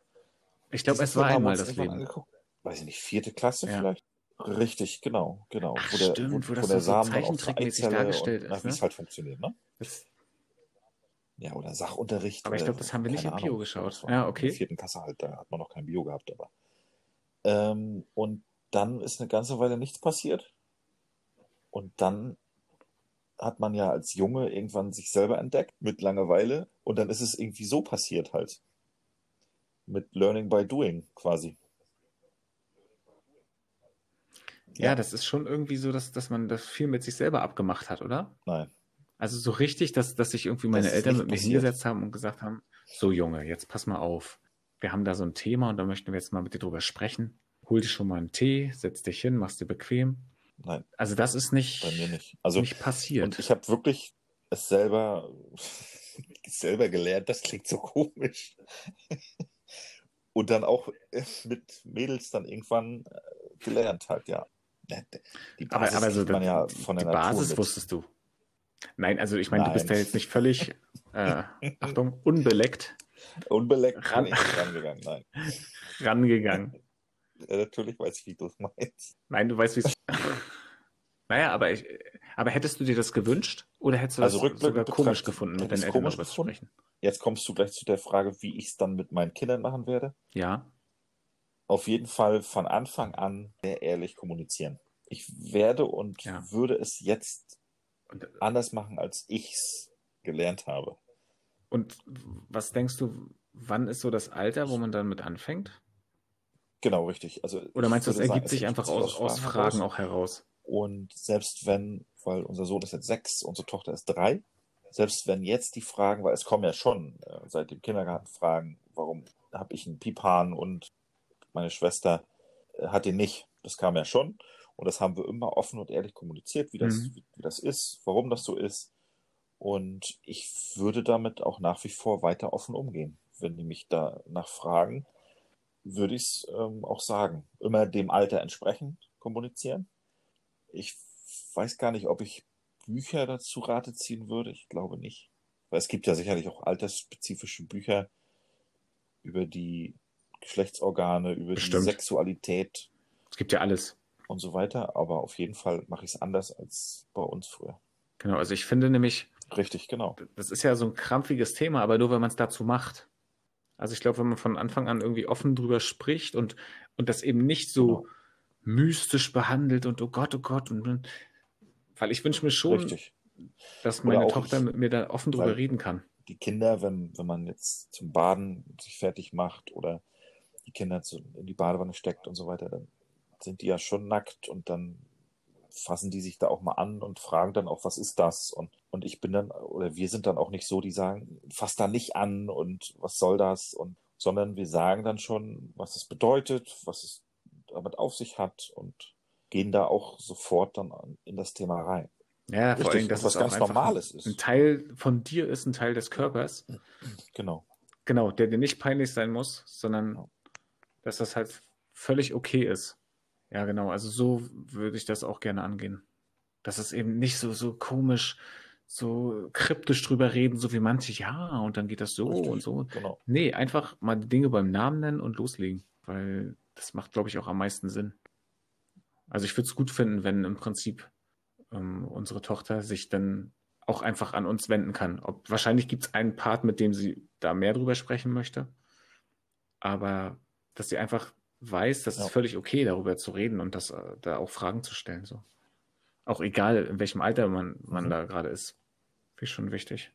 Ich glaube, es war einmal das Leben. Angeguckt. Weiß ich nicht, vierte Klasse ja. vielleicht? Richtig, genau, genau. Ach, wo der, stimmt, wo, wo das der so Samen zeichentrickmäßig dargestellt und, ist. Wie es halt funktioniert, ne? Das, ja, oder Sachunterricht. Aber ich glaube, das haben wir nicht im Bio Ahnung, geschaut. Ja, okay. In der vierten Klasse halt, da hat man noch kein Bio gehabt, aber. Ähm, und dann ist eine ganze Weile nichts passiert. Und dann hat man ja als Junge irgendwann sich selber entdeckt mit Langeweile. Und dann ist es irgendwie so passiert halt mit Learning by Doing quasi. Ja, ja, das ist schon irgendwie so, dass, dass man das viel mit sich selber abgemacht hat, oder? Nein. Also so richtig, dass, dass sich irgendwie meine Eltern mit mir passiert. hingesetzt haben und gesagt haben, so Junge, jetzt pass mal auf. Wir haben da so ein Thema und da möchten wir jetzt mal mit dir drüber sprechen. Hol dir schon mal einen Tee, setz dich hin, machst dir bequem. Nein. Also das ist nicht, bei mir nicht. Also, nicht passiert. Und ich habe wirklich es selber, selber gelernt, das klingt so komisch. Und dann auch mit Mädels dann irgendwann äh, gelernt halt, ja. Die Basis aber, aber so man ja von der die Natur Basis mit. wusstest du. Nein, also ich meine, du bist ja jetzt nicht völlig, äh, Achtung, unbeleckt. Unbeleckt ran, rangegangen, nein. rangegangen. Ja, natürlich weiß ich, wie du es meinst. Nein, du weißt, wie es. naja, aber, ich, aber hättest du dir das gewünscht oder hättest du also das sogar komisch gefunden, mit deinen Eltern darüber zu sprechen? Jetzt kommst du gleich zu der Frage, wie ich es dann mit meinen Kindern machen werde. Ja. Auf jeden Fall von Anfang an sehr ehrlich kommunizieren. Ich werde und ja. würde es jetzt und, äh, anders machen, als ich es gelernt habe. Und was denkst du, wann ist so das Alter, wo man dann mit anfängt? Genau, richtig. Also Oder meinst du, das ergibt sich einfach aus, aus Fragen auch heraus? Und selbst wenn, weil unser Sohn ist jetzt sechs, unsere Tochter ist drei, selbst wenn jetzt die Fragen, weil es kommen ja schon äh, seit dem Kindergarten Fragen, warum habe ich einen Piephahn und meine Schwester äh, hat ihn nicht. Das kam ja schon. Und das haben wir immer offen und ehrlich kommuniziert, wie das, mhm. wie, wie das ist, warum das so ist. Und ich würde damit auch nach wie vor weiter offen umgehen. Wenn die mich da nach fragen, würde ich es ähm, auch sagen. Immer dem Alter entsprechend kommunizieren. Ich weiß gar nicht, ob ich Bücher dazu Rate ziehen würde. Ich glaube nicht. Weil es gibt ja sicherlich auch altersspezifische Bücher über die Geschlechtsorgane, über Bestimmt. die Sexualität. Es gibt ja alles. und so weiter. Aber auf jeden Fall mache ich es anders als bei uns früher. Genau, also ich finde nämlich. Richtig, genau. Das ist ja so ein krampfiges Thema, aber nur wenn man es dazu macht. Also ich glaube, wenn man von Anfang an irgendwie offen drüber spricht und, und das eben nicht so genau. mystisch behandelt und oh Gott, oh Gott, und, weil ich wünsche mir schon, Richtig. dass meine Tochter mit mir da offen drüber reden kann. Die Kinder, wenn, wenn man jetzt zum Baden sich fertig macht oder die Kinder zu, in die Badewanne steckt und so weiter, dann sind die ja schon nackt und dann fassen die sich da auch mal an und fragen dann auch, was ist das? Und, und ich bin dann, oder wir sind dann auch nicht so, die sagen, fass da nicht an und was soll das? Und, sondern wir sagen dann schon, was es bedeutet, was es damit auf sich hat und gehen da auch sofort dann in das Thema rein. Ja, Richtig, vor allem, dass was es ganz Normales ist. Ein Teil von dir ist ein Teil des Körpers. Genau. Genau, der dir nicht peinlich sein muss, sondern genau. dass das halt völlig okay ist. Ja, genau. Also so würde ich das auch gerne angehen. Dass es eben nicht so, so komisch, so kryptisch drüber reden, so wie manche, ja, und dann geht das so Richtig, und so. Genau. Nee, einfach mal die Dinge beim Namen nennen und loslegen. Weil das macht, glaube ich, auch am meisten Sinn. Also ich würde es gut finden, wenn im Prinzip ähm, unsere Tochter sich dann auch einfach an uns wenden kann. Ob, wahrscheinlich gibt es einen Part, mit dem sie da mehr drüber sprechen möchte. Aber dass sie einfach weiß, das ja. ist völlig okay, darüber zu reden und das, äh, da auch Fragen zu stellen. So. Auch egal, in welchem Alter man, man mhm. da gerade ist. Finde ich schon wichtig.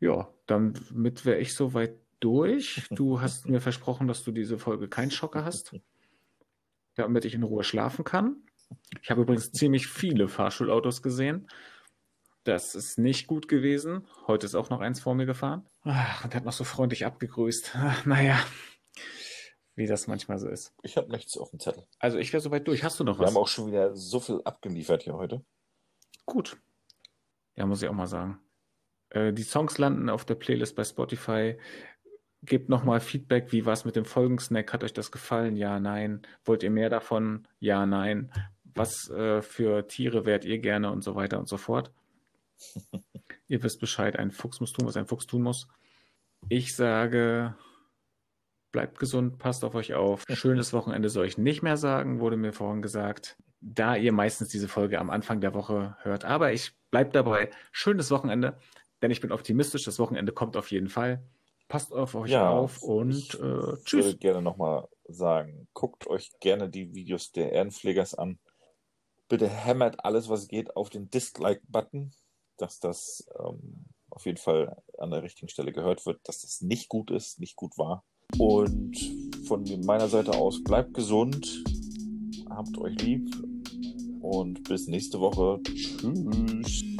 Ja, damit wäre ich soweit durch. Du hast mir versprochen, dass du diese Folge keinen Schocker hast, damit ich in Ruhe schlafen kann. Ich habe übrigens ziemlich viele Fahrschulautos gesehen. Das ist nicht gut gewesen. Heute ist auch noch eins vor mir gefahren. Und hat noch so freundlich abgegrüßt. Naja, wie das manchmal so ist. Ich habe nichts auf dem Zettel. Also ich wäre soweit durch. Hast du noch Wir was? Wir haben auch schon wieder so viel abgeliefert hier heute. Gut. Ja, muss ich auch mal sagen. Äh, die Songs landen auf der Playlist bei Spotify. Gebt nochmal Feedback, wie war es mit dem Folgensnack? Hat euch das gefallen? Ja, nein. Wollt ihr mehr davon? Ja, nein. Was äh, für Tiere wärt ihr gerne und so weiter und so fort. ihr wisst Bescheid, ein Fuchs muss tun, was ein Fuchs tun muss. Ich sage, bleibt gesund, passt auf euch auf. Schönes Wochenende soll ich nicht mehr sagen, wurde mir vorhin gesagt, da ihr meistens diese Folge am Anfang der Woche hört. Aber ich bleibe dabei. Schönes Wochenende, denn ich bin optimistisch. Das Wochenende kommt auf jeden Fall. Passt auf euch ja, auf und äh, tschüss. Ich würde gerne nochmal sagen, guckt euch gerne die Videos der Ehrenpflegers an. Bitte hämmert alles, was geht, auf den Dislike-Button, dass das ähm, auf jeden Fall an der richtigen Stelle gehört wird, dass das nicht gut ist, nicht gut war. Und von meiner Seite aus bleibt gesund, habt euch lieb und bis nächste Woche. Tschüss.